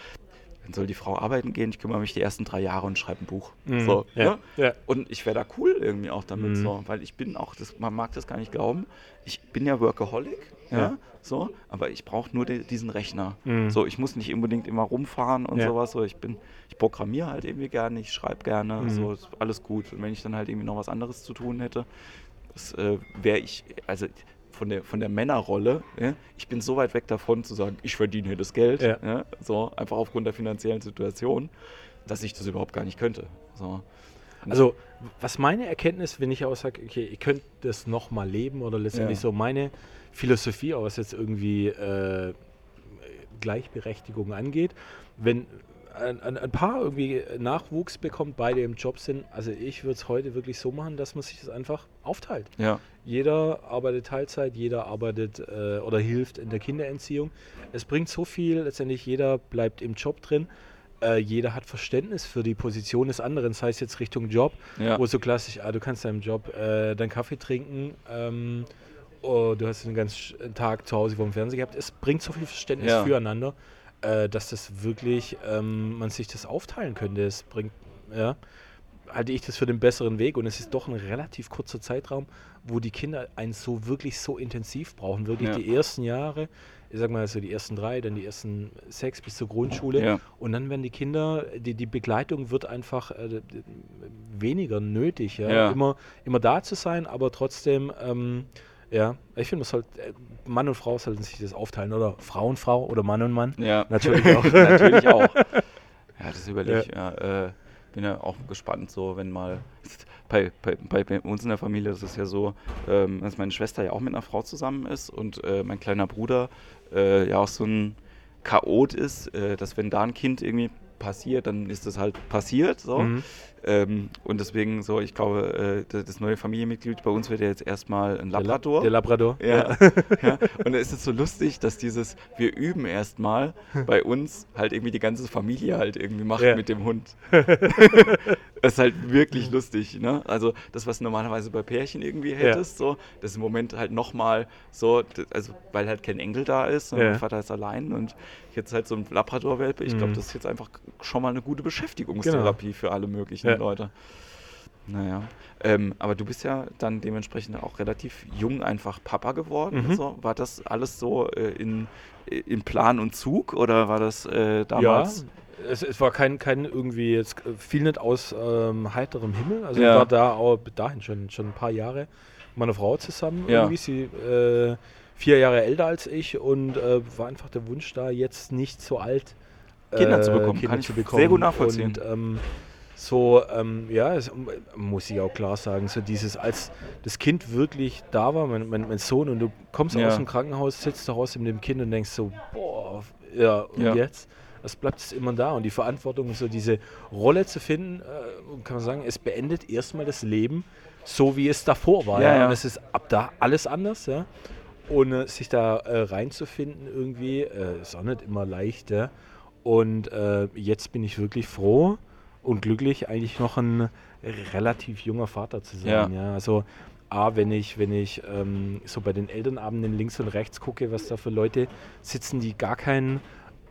dann soll die Frau arbeiten gehen, ich kümmere mich die ersten drei Jahre und schreibe ein Buch. Mhm, So, ja, ne? ja. Und ich wäre da cool irgendwie auch damit, Mhm. so, weil ich bin auch, das, man mag das gar nicht glauben, ich bin ja Workaholic, ja, Ja. so, aber ich brauche nur de, diesen Rechner. Mhm. So, ich muss nicht unbedingt immer rumfahren und sowas, so, ich bin, ich programmiere halt irgendwie gerne, ich schreibe gerne, Mhm. so, alles gut. Und wenn ich dann halt irgendwie noch was anderes zu tun hätte, das äh, wäre ich, also von der, von der Männerrolle, ja, ich bin so weit weg davon zu sagen, ich verdiene hier das Geld, Ja. ja, so, einfach aufgrund der finanziellen Situation, dass ich das überhaupt gar nicht könnte. So. Also, was meine Erkenntnis, wenn ich auch sage, okay, ihr könnt das nochmal leben oder letztendlich so meine Philosophie, auch was jetzt irgendwie äh, Gleichberechtigung angeht, wenn ein, ein, ein Paar irgendwie Nachwuchs bekommt, beide im Job sind, also ich würde es heute wirklich so machen, dass man sich das einfach aufteilt. Ja, Jeder arbeitet Teilzeit, jeder arbeitet äh, oder hilft in der Kinderentziehung. Es bringt so viel, letztendlich jeder bleibt im Job drin. Äh, jeder hat Verständnis für die Position des anderen, sei es jetzt Richtung Job, Ja. wo so klassisch, ah, du kannst deinem Job äh, deinen Kaffee trinken, ähm, oh, du hast den ganzen Tag zu Hause vor dem Fernseher gehabt. Es bringt so viel Verständnis Ja. füreinander, äh, dass das wirklich, ähm, man sich das aufteilen könnte. Es bringt, ja, halte ich das für den besseren Weg und es ist doch ein relativ kurzer Zeitraum, wo die Kinder einen so wirklich so intensiv brauchen. Wirklich Ja. die ersten Jahre, ich sag mal so die ersten drei, dann die ersten sechs bis zur Grundschule Ja. und dann werden die Kinder, die, die Begleitung wird einfach äh, weniger nötig, ja? Ja. Immer, immer da zu sein, aber trotzdem, ähm, ja, ich finde, äh, Mann und Frau sollten sich das aufteilen, oder Frau und Frau oder Mann und Mann. Ja, Natürlich *laughs* auch. Natürlich auch. Ja, das überlege ich. Ja, äh, bin ja auch gespannt, so wenn mal. Bei, bei, bei, bei uns in der Familie ist es ja so, ähm, dass meine Schwester ja auch mit einer Frau zusammen ist und äh, mein kleiner Bruder äh, ja auch so ein Chaot ist, äh, dass wenn da ein Kind irgendwie passiert, dann ist das halt passiert. So. Mhm. Ähm, und deswegen so, ich glaube, äh, das, neue Familienmitglied bei uns wird ja jetzt erstmal ein Der, La- Labrador. der Labrador. Ja. ja. *laughs* Und da ist es so lustig, dass dieses, wir üben erstmal *laughs* bei uns halt irgendwie die ganze Familie halt irgendwie macht Ja. mit dem Hund. *laughs* das ist halt wirklich lustig, ne? Also das, was normalerweise bei Pärchen irgendwie hättest, so, das ist im Moment halt nochmal so, also weil halt kein Enkel da ist und Ja. mein Vater ist allein und jetzt halt so ein Labrador-Welpe. Ich glaube, Mhm. das ist jetzt einfach schon mal eine gute Beschäftigungstherapie für alle möglichen Ja. Leute. Naja. Ähm, aber du bist ja dann dementsprechend auch relativ jung einfach Papa geworden. Mhm. So. War das alles so äh, in, in Plan und Zug oder war das äh, damals? Ja, es, es war kein, kein irgendwie jetzt äh, viel nicht aus ähm, heiterem Himmel. Also Ja. ich war da auch dahin schon, schon ein paar Jahre mit meiner Frau zusammen. Ja. Irgendwie sie äh, vier Jahre älter als ich und äh, war einfach der Wunsch da, jetzt nicht so alt Kinder äh, zu bekommen. Kinder Kann ich zu sehr bekommen. gut nachvollziehen. Und ähm, so, ähm, ja, es, muss ich auch klar sagen, so dieses, als das Kind wirklich da war, mein, mein, mein Sohn, und du kommst Ja. aus dem Krankenhaus, sitzt zu Hause mit dem Kind und denkst so, boah, ja, und Ja. jetzt? Es bleibt es immer da und die Verantwortung, so diese Rolle zu finden, äh, kann man sagen, es beendet erstmal das Leben so, wie es davor war. Ja, Ja. Und es ist ab da alles anders, ja. Und äh, sich da äh, reinzufinden irgendwie, äh, ist auch nicht immer leicht, ja. Und äh, jetzt bin ich wirklich froh und glücklich, eigentlich noch ein relativ junger Vater zu sein. Ja. Ja. Also A, wenn ich, wenn ich ähm, so bei den Elternabenden links und rechts gucke, was da für Leute sitzen, die gar keinen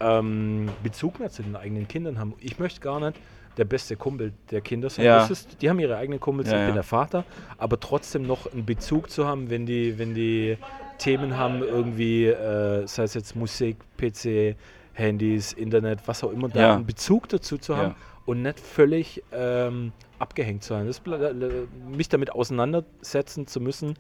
ähm, Bezug mehr zu den eigenen Kindern haben. Ich möchte gar nicht der beste Kumpel der Kinder sein. Ja. Ist, die haben ihre eigenen Kumpels, Ja, ich bin der Vater, aber trotzdem noch einen Bezug zu haben, wenn die, wenn die Themen haben, irgendwie, äh, sei es jetzt Musik, PC, Handys, Internet, was auch immer, da Ja. einen Bezug dazu zu haben Ja. und nicht völlig ähm, abgehängt zu sein. Das, mich damit auseinandersetzen zu müssen,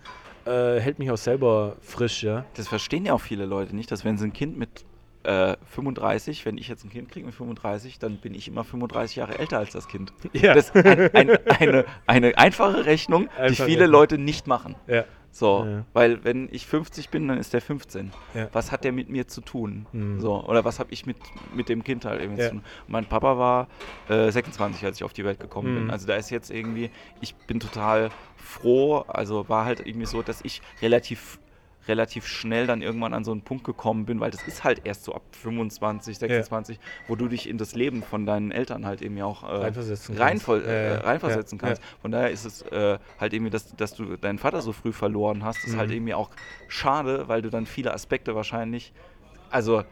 äh, hält mich auch selber frisch, ja. Das verstehen ja auch viele Leute nicht, dass wenn sie ein Kind mit äh, 35, wenn ich jetzt ein Kind kriege mit 35, dann bin ich immer 35 Jahre älter als das Kind. *laughs* Ja. Das ist ein, ein, eine, eine einfache Rechnung, die Einfache viele Rechnung. Leute nicht machen. Ja. So, Ja. weil wenn ich 50 bin, dann ist der 15. Ja. Was hat der mit mir zu tun? Mhm. So, oder was habe ich mit, mit dem Kind halt irgendwie Ja. zu tun? Mein Papa war äh, 26, als ich auf die Welt gekommen bin. Mhm. Also da ist jetzt irgendwie, ich bin total froh, also war halt irgendwie so, dass ich relativ relativ schnell dann irgendwann an so einen Punkt gekommen bin, weil das ist halt erst so ab 25, 26, wo du dich in das Leben von deinen Eltern halt eben auch äh, Reinversetzen kannst. reinvoll, Ja, äh, ja. reinversetzen Ja, kannst. Von daher ist es äh, halt irgendwie, dass, dass du deinen Vater so früh verloren hast, ist Mhm. halt irgendwie auch schade, weil du dann viele Aspekte wahrscheinlich, also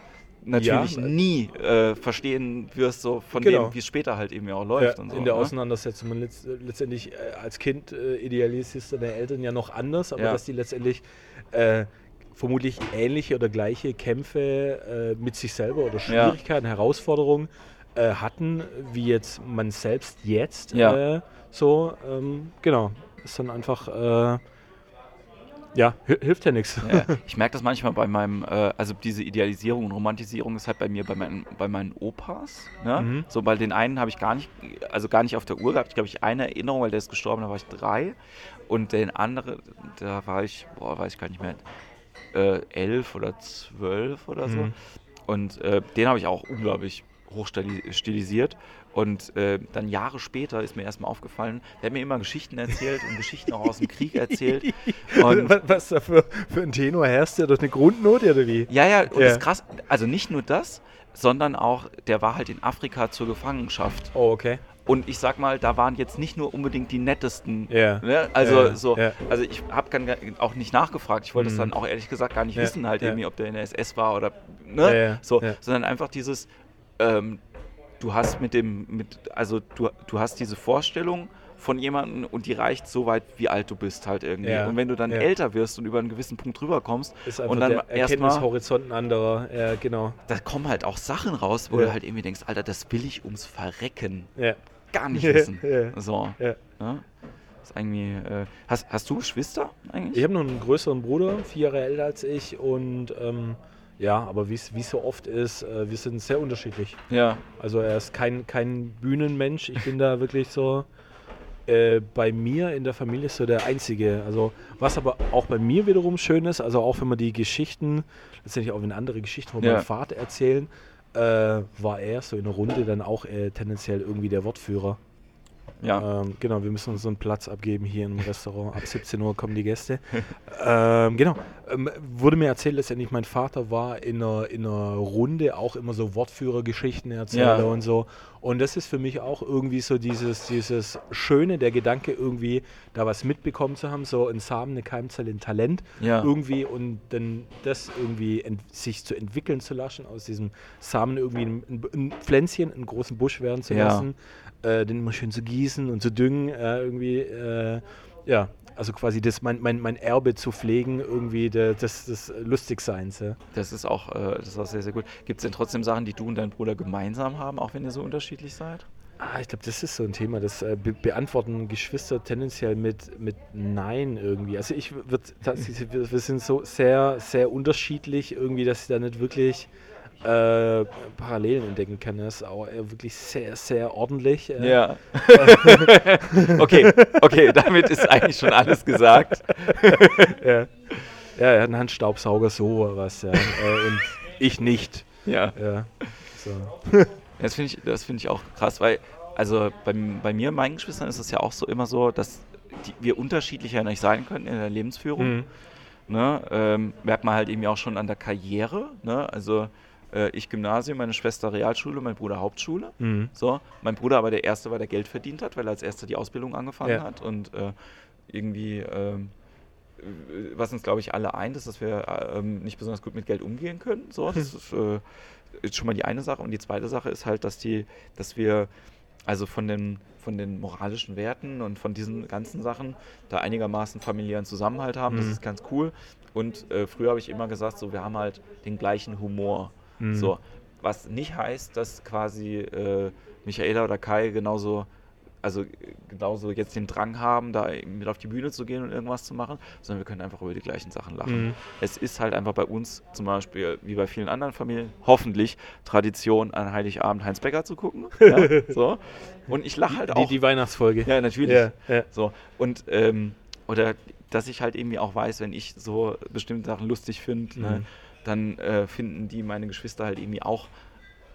natürlich Ja. nie äh, verstehen wirst, so von Genau. dem, wie es später halt eben auch läuft. Ja, und so, in der ne? Auseinandersetzung. Man letzt, letztendlich äh, als Kind äh, idealisierst du deine Eltern ja noch anders, aber Ja. dass die letztendlich äh, vermutlich ähnliche oder gleiche Kämpfe äh, mit sich selber oder Schwierigkeiten, Herausforderungen äh, hatten, wie jetzt man selbst jetzt. Ja. Äh, so, ähm, genau. Ist dann einfach, ja, hi- hilft ja nichts. Ja, *laughs* ich merke das manchmal bei meinem, äh, also diese Idealisierung und Romantisierung ist halt bei mir bei meinen, bei meinen Opas. Ne? Mhm. So bei den einen habe ich gar nicht, also gar nicht auf der Uhr gehabt. Ich glaube, ich eine Erinnerung, weil der ist gestorben, da war ich drei. Und den anderen, da war ich, boah, weiß ich gar nicht mehr, äh, elf oder zwölf oder so. Mhm. Und äh, den habe ich auch unglaublich hoch stili- stilisiert. Und äh, dann Jahre später ist mir erstmal aufgefallen, der hat mir immer Geschichten erzählt und Geschichten auch aus dem Krieg *laughs* erzählt. Und was, was da für, für ein Tenor herrscht, der durch eine Grundnote oder wie? Ja, ja, und Ja. das ist krass. Also nicht nur das, sondern auch, der war halt in Afrika zur Gefangenschaft. Oh, okay. Und ich sag mal, da waren jetzt nicht nur unbedingt die nettesten. Ja. Ne? Also Ja, so, ja. also ich habe auch nicht nachgefragt. Ich wollte es Mhm. dann auch ehrlich gesagt gar nicht Ja, wissen, halt ja. irgendwie, ob der in der SS war oder ne? Ja, ja, so, ja. sondern einfach dieses, ähm, du hast mit dem, mit, also du, du hast diese Vorstellung von jemandem und die reicht so weit, wie alt du bist halt irgendwie. Ja, Und wenn du dann ja. älter wirst und über einen gewissen Punkt drüber kommst Ist und dann Erkenntnishorizont ein anderer. Ja, genau. da kommen halt auch Sachen raus, wo Ja. du halt irgendwie denkst, Alter, das will ich ums Verrecken gar nicht *laughs* wissen. So. Ne? Irgendwie. Äh, hast, hast du Geschwister eigentlich? Ich habe noch einen größeren Bruder, vier Jahre älter als ich und ähm, ja, aber wie es so oft ist, äh, wir sind sehr unterschiedlich. Ja. Also er ist kein, kein Bühnenmensch. Ich bin da wirklich so äh, bei mir in der Familie so der Einzige. Also was aber auch bei mir wiederum schön ist, also auch wenn man die Geschichten, letztendlich auch wenn andere Geschichten von Ja. meinem Vater erzählen, äh, war er so in der Runde dann auch äh, tendenziell irgendwie der Wortführer. Ja. Ähm, genau, wir müssen uns so einen Platz abgeben hier im Restaurant. Ab 17 Uhr kommen die Gäste. *laughs* ähm, genau. Ähm, wurde mir erzählt, letztendlich mein Vater war in einer, in einer Runde auch immer so Wortführergeschichten erzähler Ja. und so. Und das ist für mich auch irgendwie so dieses, dieses Schöne, der Gedanke irgendwie, da was mitbekommen zu haben, so ein Samen, eine Keimzelle, ein Talent Ja. irgendwie und dann das irgendwie sich zu entwickeln zu lassen, aus diesem Samen irgendwie ein, ein, Pflänzchen, einen großen Busch werden zu Ja. lassen, äh, den immer schön zu gießen und zu düngen, äh, irgendwie, äh, ja, also quasi das, mein, mein, mein Erbe zu pflegen, irgendwie der, des, des Lustigseins. Ja. Das ist auch, äh, das ist auch sehr, sehr gut. Gibt es denn trotzdem Sachen, die du und dein Bruder gemeinsam haben, auch wenn ihr so unterschiedlich seid? Ah, ich glaube, das ist so ein Thema, das äh, be beantworten Geschwister tendenziell mit, mit Nein irgendwie. Also ich würde, wir, wir sind so sehr, sehr unterschiedlich irgendwie, dass ich da nicht wirklich äh, Parallelen entdecken kann. Das ist auch äh, wirklich sehr, sehr ordentlich. Äh, Ja. *laughs* okay, okay, damit ist eigentlich schon alles gesagt. *laughs* ja. ja, er hat einen Handstaubsauger, so was, ja. äh, und ich nicht. Ja. Ja. So. Das finde ich, das finde ich auch krass, weil, also bei, bei mir und meinen Geschwistern ist es ja auch so immer so, dass die, wir unterschiedlicher nicht sein können in der Lebensführung. Mhm. Ne? Ähm, merkt man halt irgendwie auch schon an der Karriere. Ne? Also äh, ich Gymnasium, meine Schwester Realschule, mein Bruder Hauptschule. Mhm. So, mein Bruder aber der Erste war, der Geld verdient hat, weil er als Erster die Ausbildung angefangen Ja. hat und äh, irgendwie, ähm, äh, was uns glaube ich alle eint, ist, dass wir äh, ähm, nicht besonders gut mit Geld umgehen können. So, das *laughs* ist, äh, ist schon mal die eine Sache und die zweite Sache ist halt, dass die, dass wir also von den von den moralischen Werten und von diesen ganzen Sachen da einigermaßen familiären Zusammenhalt haben. Das Mhm. ist ganz cool. Und äh, früher habe ich immer gesagt, so wir haben halt den gleichen Humor. Mhm. So, was nicht heißt, dass quasi äh, Michaela oder Kai genauso, also genauso jetzt den Drang haben, da mit auf die Bühne zu gehen und irgendwas zu machen, sondern wir können einfach über die gleichen Sachen lachen. Mhm. Es ist halt einfach bei uns zum Beispiel, wie bei vielen anderen Familien, hoffentlich Tradition, an Heiligabend Heinz Becker zu gucken. *laughs* Ja, so. Und ich lache halt Die, auch. die Weihnachtsfolge. ja, natürlich. Ja, ja. So. Und, ähm, oder dass ich halt irgendwie auch weiß, wenn ich so bestimmte Sachen lustig finde, ne, Mhm. Dann äh, finden die meine Geschwister halt irgendwie auch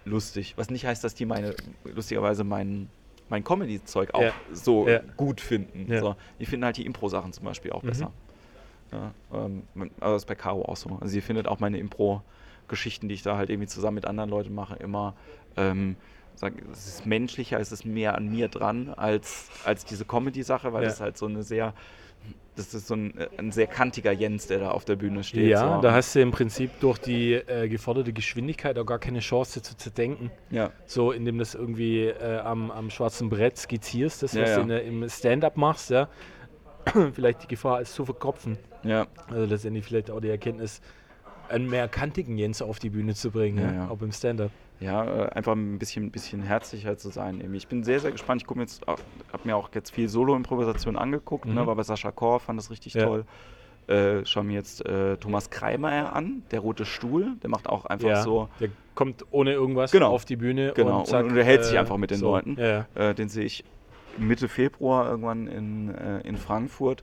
lustig. Was nicht heißt, dass die meine, lustigerweise mein, mein Comedy-Zeug auch Ja. so Ja. gut finden. Ja. So. Die finden halt die Impro-Sachen zum Beispiel auch Mhm. besser. Ja, ähm, also das ist bei Caro auch so. Also sie findet auch meine Impro-Geschichten, die ich da halt irgendwie zusammen mit anderen Leuten mache, immer ähm, sag, es ist menschlicher, es ist mehr an mir dran als, als diese Comedy-Sache, weil ist halt so eine sehr, das ist so ein, äh, ein sehr kantiger Jens, der da auf der Bühne steht. Ja, so. da hast du im Prinzip durch die äh, geforderte Geschwindigkeit auch gar keine Chance zu zerdenken. ja. So, indem du das irgendwie äh, am, am schwarzen Brett skizzierst, das, Ja, was ja. du in der, im Stand-up machst, ja. *clears throat* vielleicht die Gefahr ist zu verkopfen. Ja, Also letztendlich vielleicht auch die Erkenntnis, einen mehr kantigen Jens auf die Bühne zu bringen, ja, ja. auch im Stand-up. Ja, äh, einfach ein bisschen, bisschen herzlicher zu sein. Irgendwie. Ich bin sehr, sehr gespannt. Ich gucke jetzt, habe mir auch jetzt viel Solo-Improvisation angeguckt, ne, Mhm. war bei Sascha Kor, fand das richtig Ja. toll. Äh, schau mir jetzt äh, Thomas Kreimer an, der rote Stuhl, der macht auch einfach Ja, so, der kommt ohne irgendwas Genau. auf die Bühne Genau, und, zack, und unterhält sich äh, einfach mit den so. Leuten. Ja, äh, den sehe ich Mitte Februar irgendwann in, äh, in Frankfurt.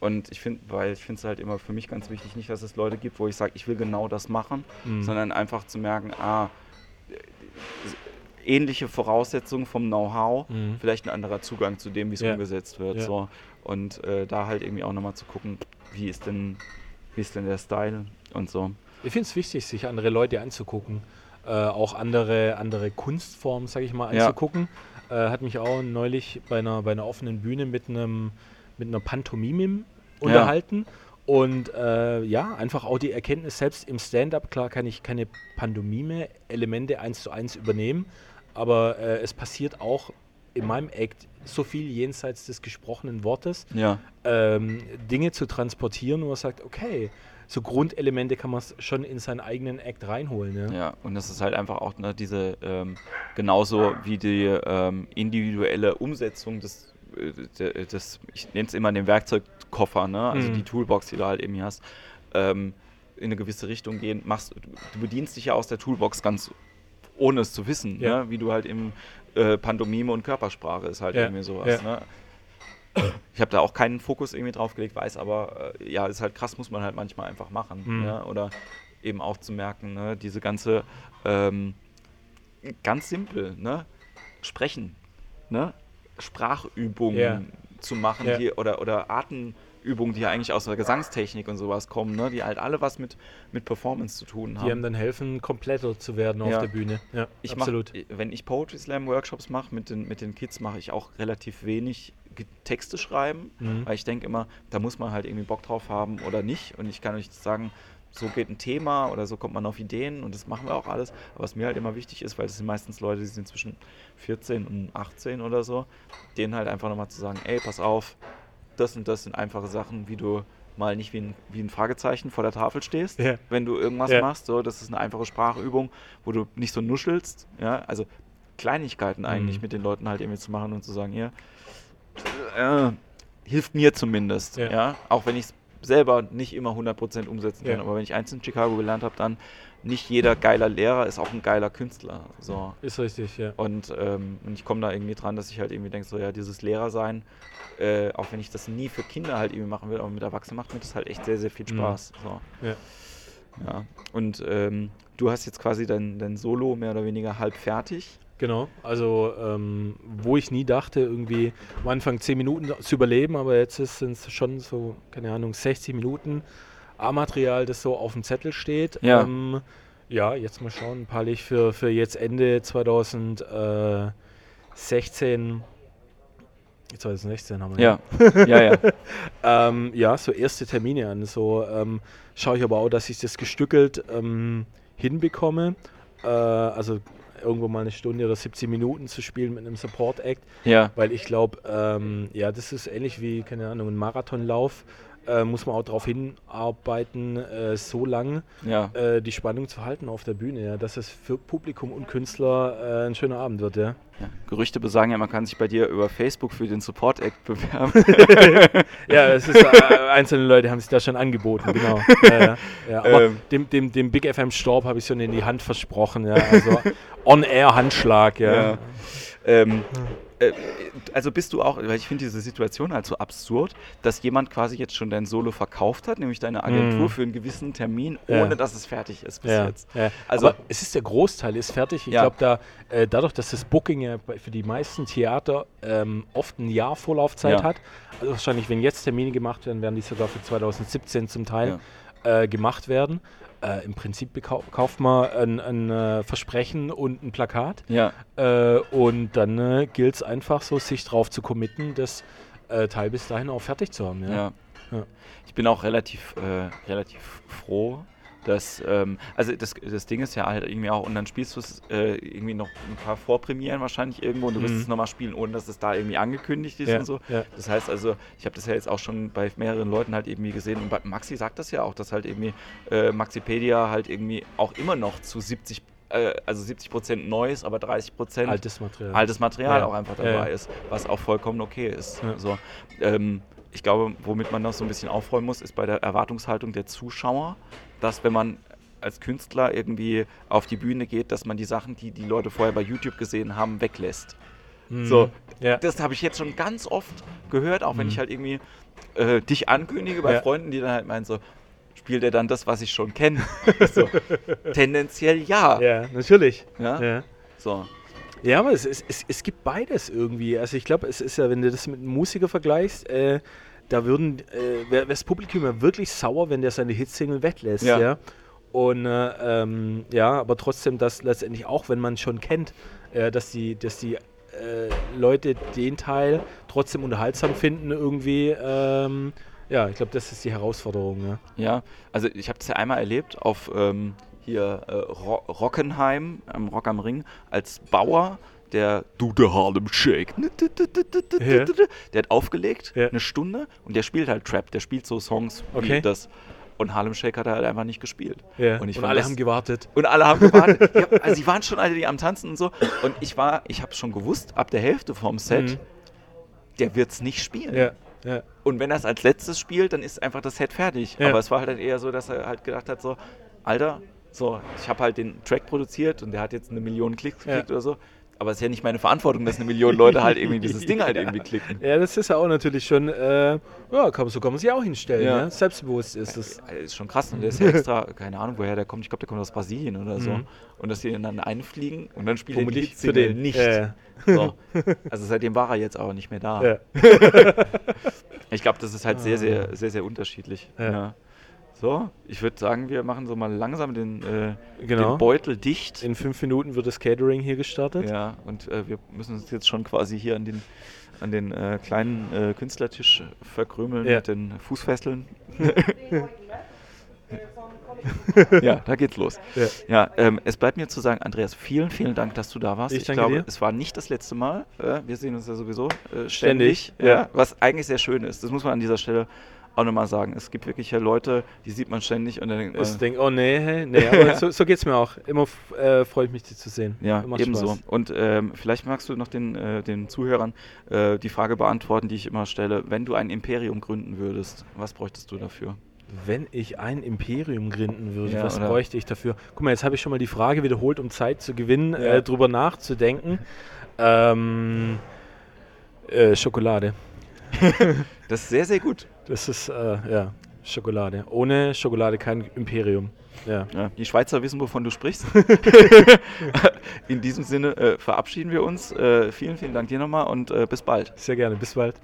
Und ich finde, weil ich finde es halt immer für mich ganz wichtig, nicht, dass es Leute gibt, wo ich sage, ich will genau das machen, Mhm. sondern einfach zu merken, ah, ähnliche Voraussetzungen vom Know-how, Mhm. vielleicht ein anderer Zugang zu dem, wie es Ja. umgesetzt wird. Ja. So. Und äh, da halt irgendwie auch nochmal zu gucken, wie ist denn, wie ist denn der Style und so. Ich finde es wichtig, sich andere Leute anzugucken, äh, auch andere, andere Kunstformen, sage ich mal, Ja. anzugucken. Äh, hat mich auch neulich bei einer, bei einer offenen Bühne mit einem mit einer Pantomime unterhalten. Und äh, ja, einfach auch die Erkenntnis, selbst im Stand-up, klar kann ich keine Pantomime-Elemente eins zu eins übernehmen, aber äh, es passiert auch in meinem Act so viel jenseits des gesprochenen Wortes, Ja, ähm, Dinge zu transportieren, wo man sagt, okay, so Grundelemente kann man schon in seinen eigenen Act reinholen. Ja? Ja, und das ist halt einfach auch ne, diese, ähm, genauso wie die ähm, individuelle Umsetzung des, äh, de- des ich nenne es immer den Werkzeugkoffer, ne? also Mhm. die Toolbox, die du halt eben hier hast, ähm, in eine gewisse Richtung gehen, machst, du- bedienst dich ja aus der Toolbox ganz ohne es zu wissen, Ja. ne? wie du halt im äh, Pantomime und Körpersprache ist halt Ja, irgendwie sowas. ja. Ne? Ich habe da auch keinen Fokus irgendwie drauf gelegt, weiß aber, äh, ja, ist halt krass, muss man halt manchmal einfach machen. Mhm. Ja? Oder eben auch zu merken, ne? diese ganze, ähm, ganz simpel, ne? Sprechen, ne? Sprachübungen. Zu machen Ja. die, oder, oder Atem, Übungen, die ja eigentlich aus der Gesangstechnik und sowas kommen, ne? die halt alle was mit, mit Performance zu tun haben. Die einem dann helfen, kompletter zu werden auf Ja. der Bühne. Ja, ich absolut. Mach, wenn ich Poetry Slam Workshops mache mit den, mit den Kids, mache ich auch relativ wenig Texte schreiben, Mhm. weil ich denke immer, da muss man halt irgendwie Bock drauf haben oder nicht. Und ich kann nicht sagen, so geht ein Thema oder so kommt man auf Ideen und das machen wir auch alles. Aber was mir halt immer wichtig ist, weil das sind meistens Leute, die sind zwischen 14 und 18 oder so, denen halt einfach nochmal zu sagen, ey, pass auf, das und das sind einfache Sachen, wie du mal nicht wie ein, wie ein Fragezeichen vor der Tafel stehst, Ja. wenn du irgendwas Ja. machst. So, das ist eine einfache Sprachübung, wo du nicht so nuschelst. Ja, also Kleinigkeiten eigentlich Mhm. mit den Leuten halt irgendwie zu machen und zu sagen, hier, äh, hilft mir zumindest. Ja. Ja. Auch wenn ich es selber nicht immer 100% umsetzen kann. Ja. Aber wenn ich eins in Chicago gelernt habe, dann nicht jeder geiler Lehrer ist auch ein geiler Künstler. So. Ist richtig, ja. Und, ähm, und ich komme da irgendwie dran, dass ich halt irgendwie denke, so ja, dieses Lehrersein, äh, auch wenn ich das nie für Kinder halt irgendwie machen will, aber mit Erwachsenen macht mir das halt echt sehr, sehr viel Mhm. Spaß. So. Ja. Ja. Und ähm, du hast jetzt quasi dein, dein Solo mehr oder weniger halb fertig. Genau, also ähm, wo ich nie dachte, irgendwie am Anfang 10 Minuten zu überleben, aber jetzt sind es schon so, keine Ahnung, 60 Minuten A-Material, das so auf dem Zettel steht. Ja. Ähm, ja, jetzt mal schauen, ein paar Licht für, für jetzt Ende 2016. 2016 haben wir. Ja, ja, ja. *laughs* Ähm, ja, so erste Termine an. So ähm, schaue ich aber auch, dass ich das gestückelt ähm, hinbekomme. Äh, also irgendwo mal eine Stunde oder 17 Minuten zu spielen mit einem Support-Act, Ja, weil ich glaube, ähm, ja, das ist ähnlich wie, keine Ahnung, ein Marathonlauf. Äh, muss man auch darauf hinarbeiten, äh, so lang ja. äh, die Spannung zu halten auf der Bühne, ja, dass es für Publikum und Künstler äh, ein schöner Abend wird, ja. ja. Gerüchte besagen ja, man kann sich bei dir über Facebook für den Support Act bewerben. *laughs* Ja, es ist, äh, einzelne Leute haben sich da schon angeboten, genau. Ja. Aber Ähm. dem, dem, dem Big FM Storb habe ich schon in die Hand versprochen, ja. Also On-Air-Handschlag, ja. Ja. ähm, äh, also bist du auch, weil ich finde diese Situation halt so absurd, dass jemand quasi jetzt schon dein Solo verkauft hat, nämlich deine Agentur Mhm. für einen gewissen Termin, Ja. ohne dass es fertig ist bis Ja, jetzt. ja. Also- Aber es ist der Großteil ist fertig. Ich Ja. glaube, da, äh, dadurch, dass das Booking ja für die meisten Theater ähm, oft ein Jahr Vorlaufzeit Ja. hat, also wahrscheinlich, wenn jetzt Termine gemacht werden, werden die sogar für 2017 zum Teil äh, gemacht werden. Äh, Im Prinzip kauft man ein, ein äh, Versprechen und ein Plakat. Ja, Äh, und dann äh, gilt es einfach so, sich drauf zu committen, das äh, Teil bis dahin auch fertig zu haben. Ja. ja. Ja. Ich bin auch relativ, äh, relativ froh, dass, ähm, also das, das Ding ist ja halt irgendwie auch, und dann spielst du es äh, irgendwie noch ein paar Vorpremieren wahrscheinlich irgendwo und du wirst Mhm. es nochmal spielen, ohne dass es da irgendwie angekündigt ist Ja, und so. ja. Das heißt also, ich habe das ja jetzt auch schon bei mehreren Leuten halt irgendwie gesehen und bei Maxi sagt das ja auch, dass halt irgendwie äh, Maxipedia halt irgendwie auch immer noch zu 70, äh, also 70 Prozent Neues, aber 30 Prozent Altes Material. altes Material Ja. auch einfach dabei ist, was auch vollkommen okay ist. So, ähm, ich glaube, womit man noch so ein bisschen aufräumen muss, ist bei der Erwartungshaltung der Zuschauer, dass wenn man als Künstler irgendwie auf die Bühne geht, dass man die Sachen, die die Leute vorher bei YouTube gesehen haben, weglässt. Mhm. So, Ja. das habe ich jetzt schon ganz oft gehört, auch wenn Mhm. ich halt irgendwie äh, dich ankündige bei Ja. Freunden, die dann halt meinen so, spielt er dann das, was ich schon kenne? *laughs* so, tendenziell ja. ja, natürlich. Ja? Ja. So. Ja, aber es, es, es, es gibt beides irgendwie. Also ich glaube, es ist ja, wenn du das mit einem Musiker vergleichst, äh, da würden, äh, wäre das Publikum ja wirklich sauer, wenn der seine Hitsingle weglässt, Ja. ja. Und äh, ähm, ja, aber trotzdem, dass letztendlich auch, wenn man schon kennt, äh, dass die, dass die äh, Leute den Teil trotzdem unterhaltsam finden irgendwie. Ähm, ja, ich glaube, das ist die Herausforderung. Ja. Ja, also ich habe das ja einmal erlebt auf ähm, hier äh, Ro Rockenheim am Rock am Ring als Bauer, der Du der Harlem Shake, Ja. der hat aufgelegt, Ja. eine Stunde und der spielt halt Trap, der spielt so Songs wie Okay. das. Und Harlem Shake hat er halt einfach nicht gespielt. Ja. Und Und, alle das- haben gewartet. Und alle haben gewartet. *laughs* ja, also sie waren schon alle die am Tanzen und so. Und ich war, ich habe schon gewusst, ab der Hälfte vom Set, Mhm. der wird es nicht spielen. Ja, ja. Und wenn er es als letztes spielt, dann ist einfach das Set fertig. Ja. Aber es war halt eher so, dass er halt gedacht hat, so, Alter, so, ich habe halt den Track produziert und der hat jetzt eine Million Klicks Ja. gekriegt oder so. Aber es ist ja nicht meine Verantwortung, dass eine Million Leute halt irgendwie dieses Ding halt irgendwie *laughs* klicken. Ja, das ist ja auch natürlich schon, äh, ja, kann, so kann man sich auch hinstellen. Ja. Ja. Selbstbewusst ist es. Das ist schon krass. Und der ist ja extra, keine Ahnung, woher der kommt. Ich glaube, der kommt aus Brasilien oder so. Mhm. Und dass die dann einfliegen und dann spielt er die für den. nicht. Ja, So. Also seitdem war er jetzt aber nicht mehr da. ja. *laughs* Ich glaube, das ist halt sehr, sehr, sehr, sehr unterschiedlich. Ja. So, ich würde sagen, wir machen so mal langsam den, äh, Genau. den Beutel dicht. In fünf Minuten wird das Catering hier gestartet. Ja, und äh, wir müssen uns jetzt schon quasi hier an den, an den äh, kleinen äh, Künstlertisch verkrümeln Ja. mit den Fußfesseln. *laughs* ja, da geht's los. Ja. Ja, ähm, es bleibt mir zu sagen, Andreas, vielen, vielen Dank, dass du da warst. Ich danke glaube, dir. es war nicht das letzte Mal. Äh, wir sehen uns ja sowieso äh, ständig. Ständig, ja. ja. Was eigentlich sehr schön ist. Das muss man an dieser Stelle auch nochmal sagen. Es gibt wirklich ja Leute, die sieht man ständig und dann denkt Ich man, denke, oh nee, hey, nee, *laughs* aber so, so geht es mir auch. Immer äh, freue ich mich, dich zu sehen. Ja, ebenso. Und ähm, vielleicht magst du noch den, äh, den Zuhörern äh, die Frage beantworten, die ich immer stelle. Wenn du ein Imperium gründen würdest, was bräuchtest du dafür? Wenn ich ein Imperium gründen würde, Ja, was oder- bräuchte ich dafür? Guck mal, jetzt habe ich schon mal die Frage wiederholt, um Zeit zu gewinnen, Ja. äh, drüber nachzudenken. Ähm, äh, Schokolade. *laughs* Das ist sehr, sehr gut. Das ist, äh, ja, Schokolade. Ohne Schokolade kein Imperium. Ja. Ja, die Schweizer wissen, wovon du sprichst. *laughs* In diesem Sinne äh, verabschieden wir uns. Äh, vielen, vielen Dank dir nochmal und äh, bis bald. Sehr gerne. Bis bald.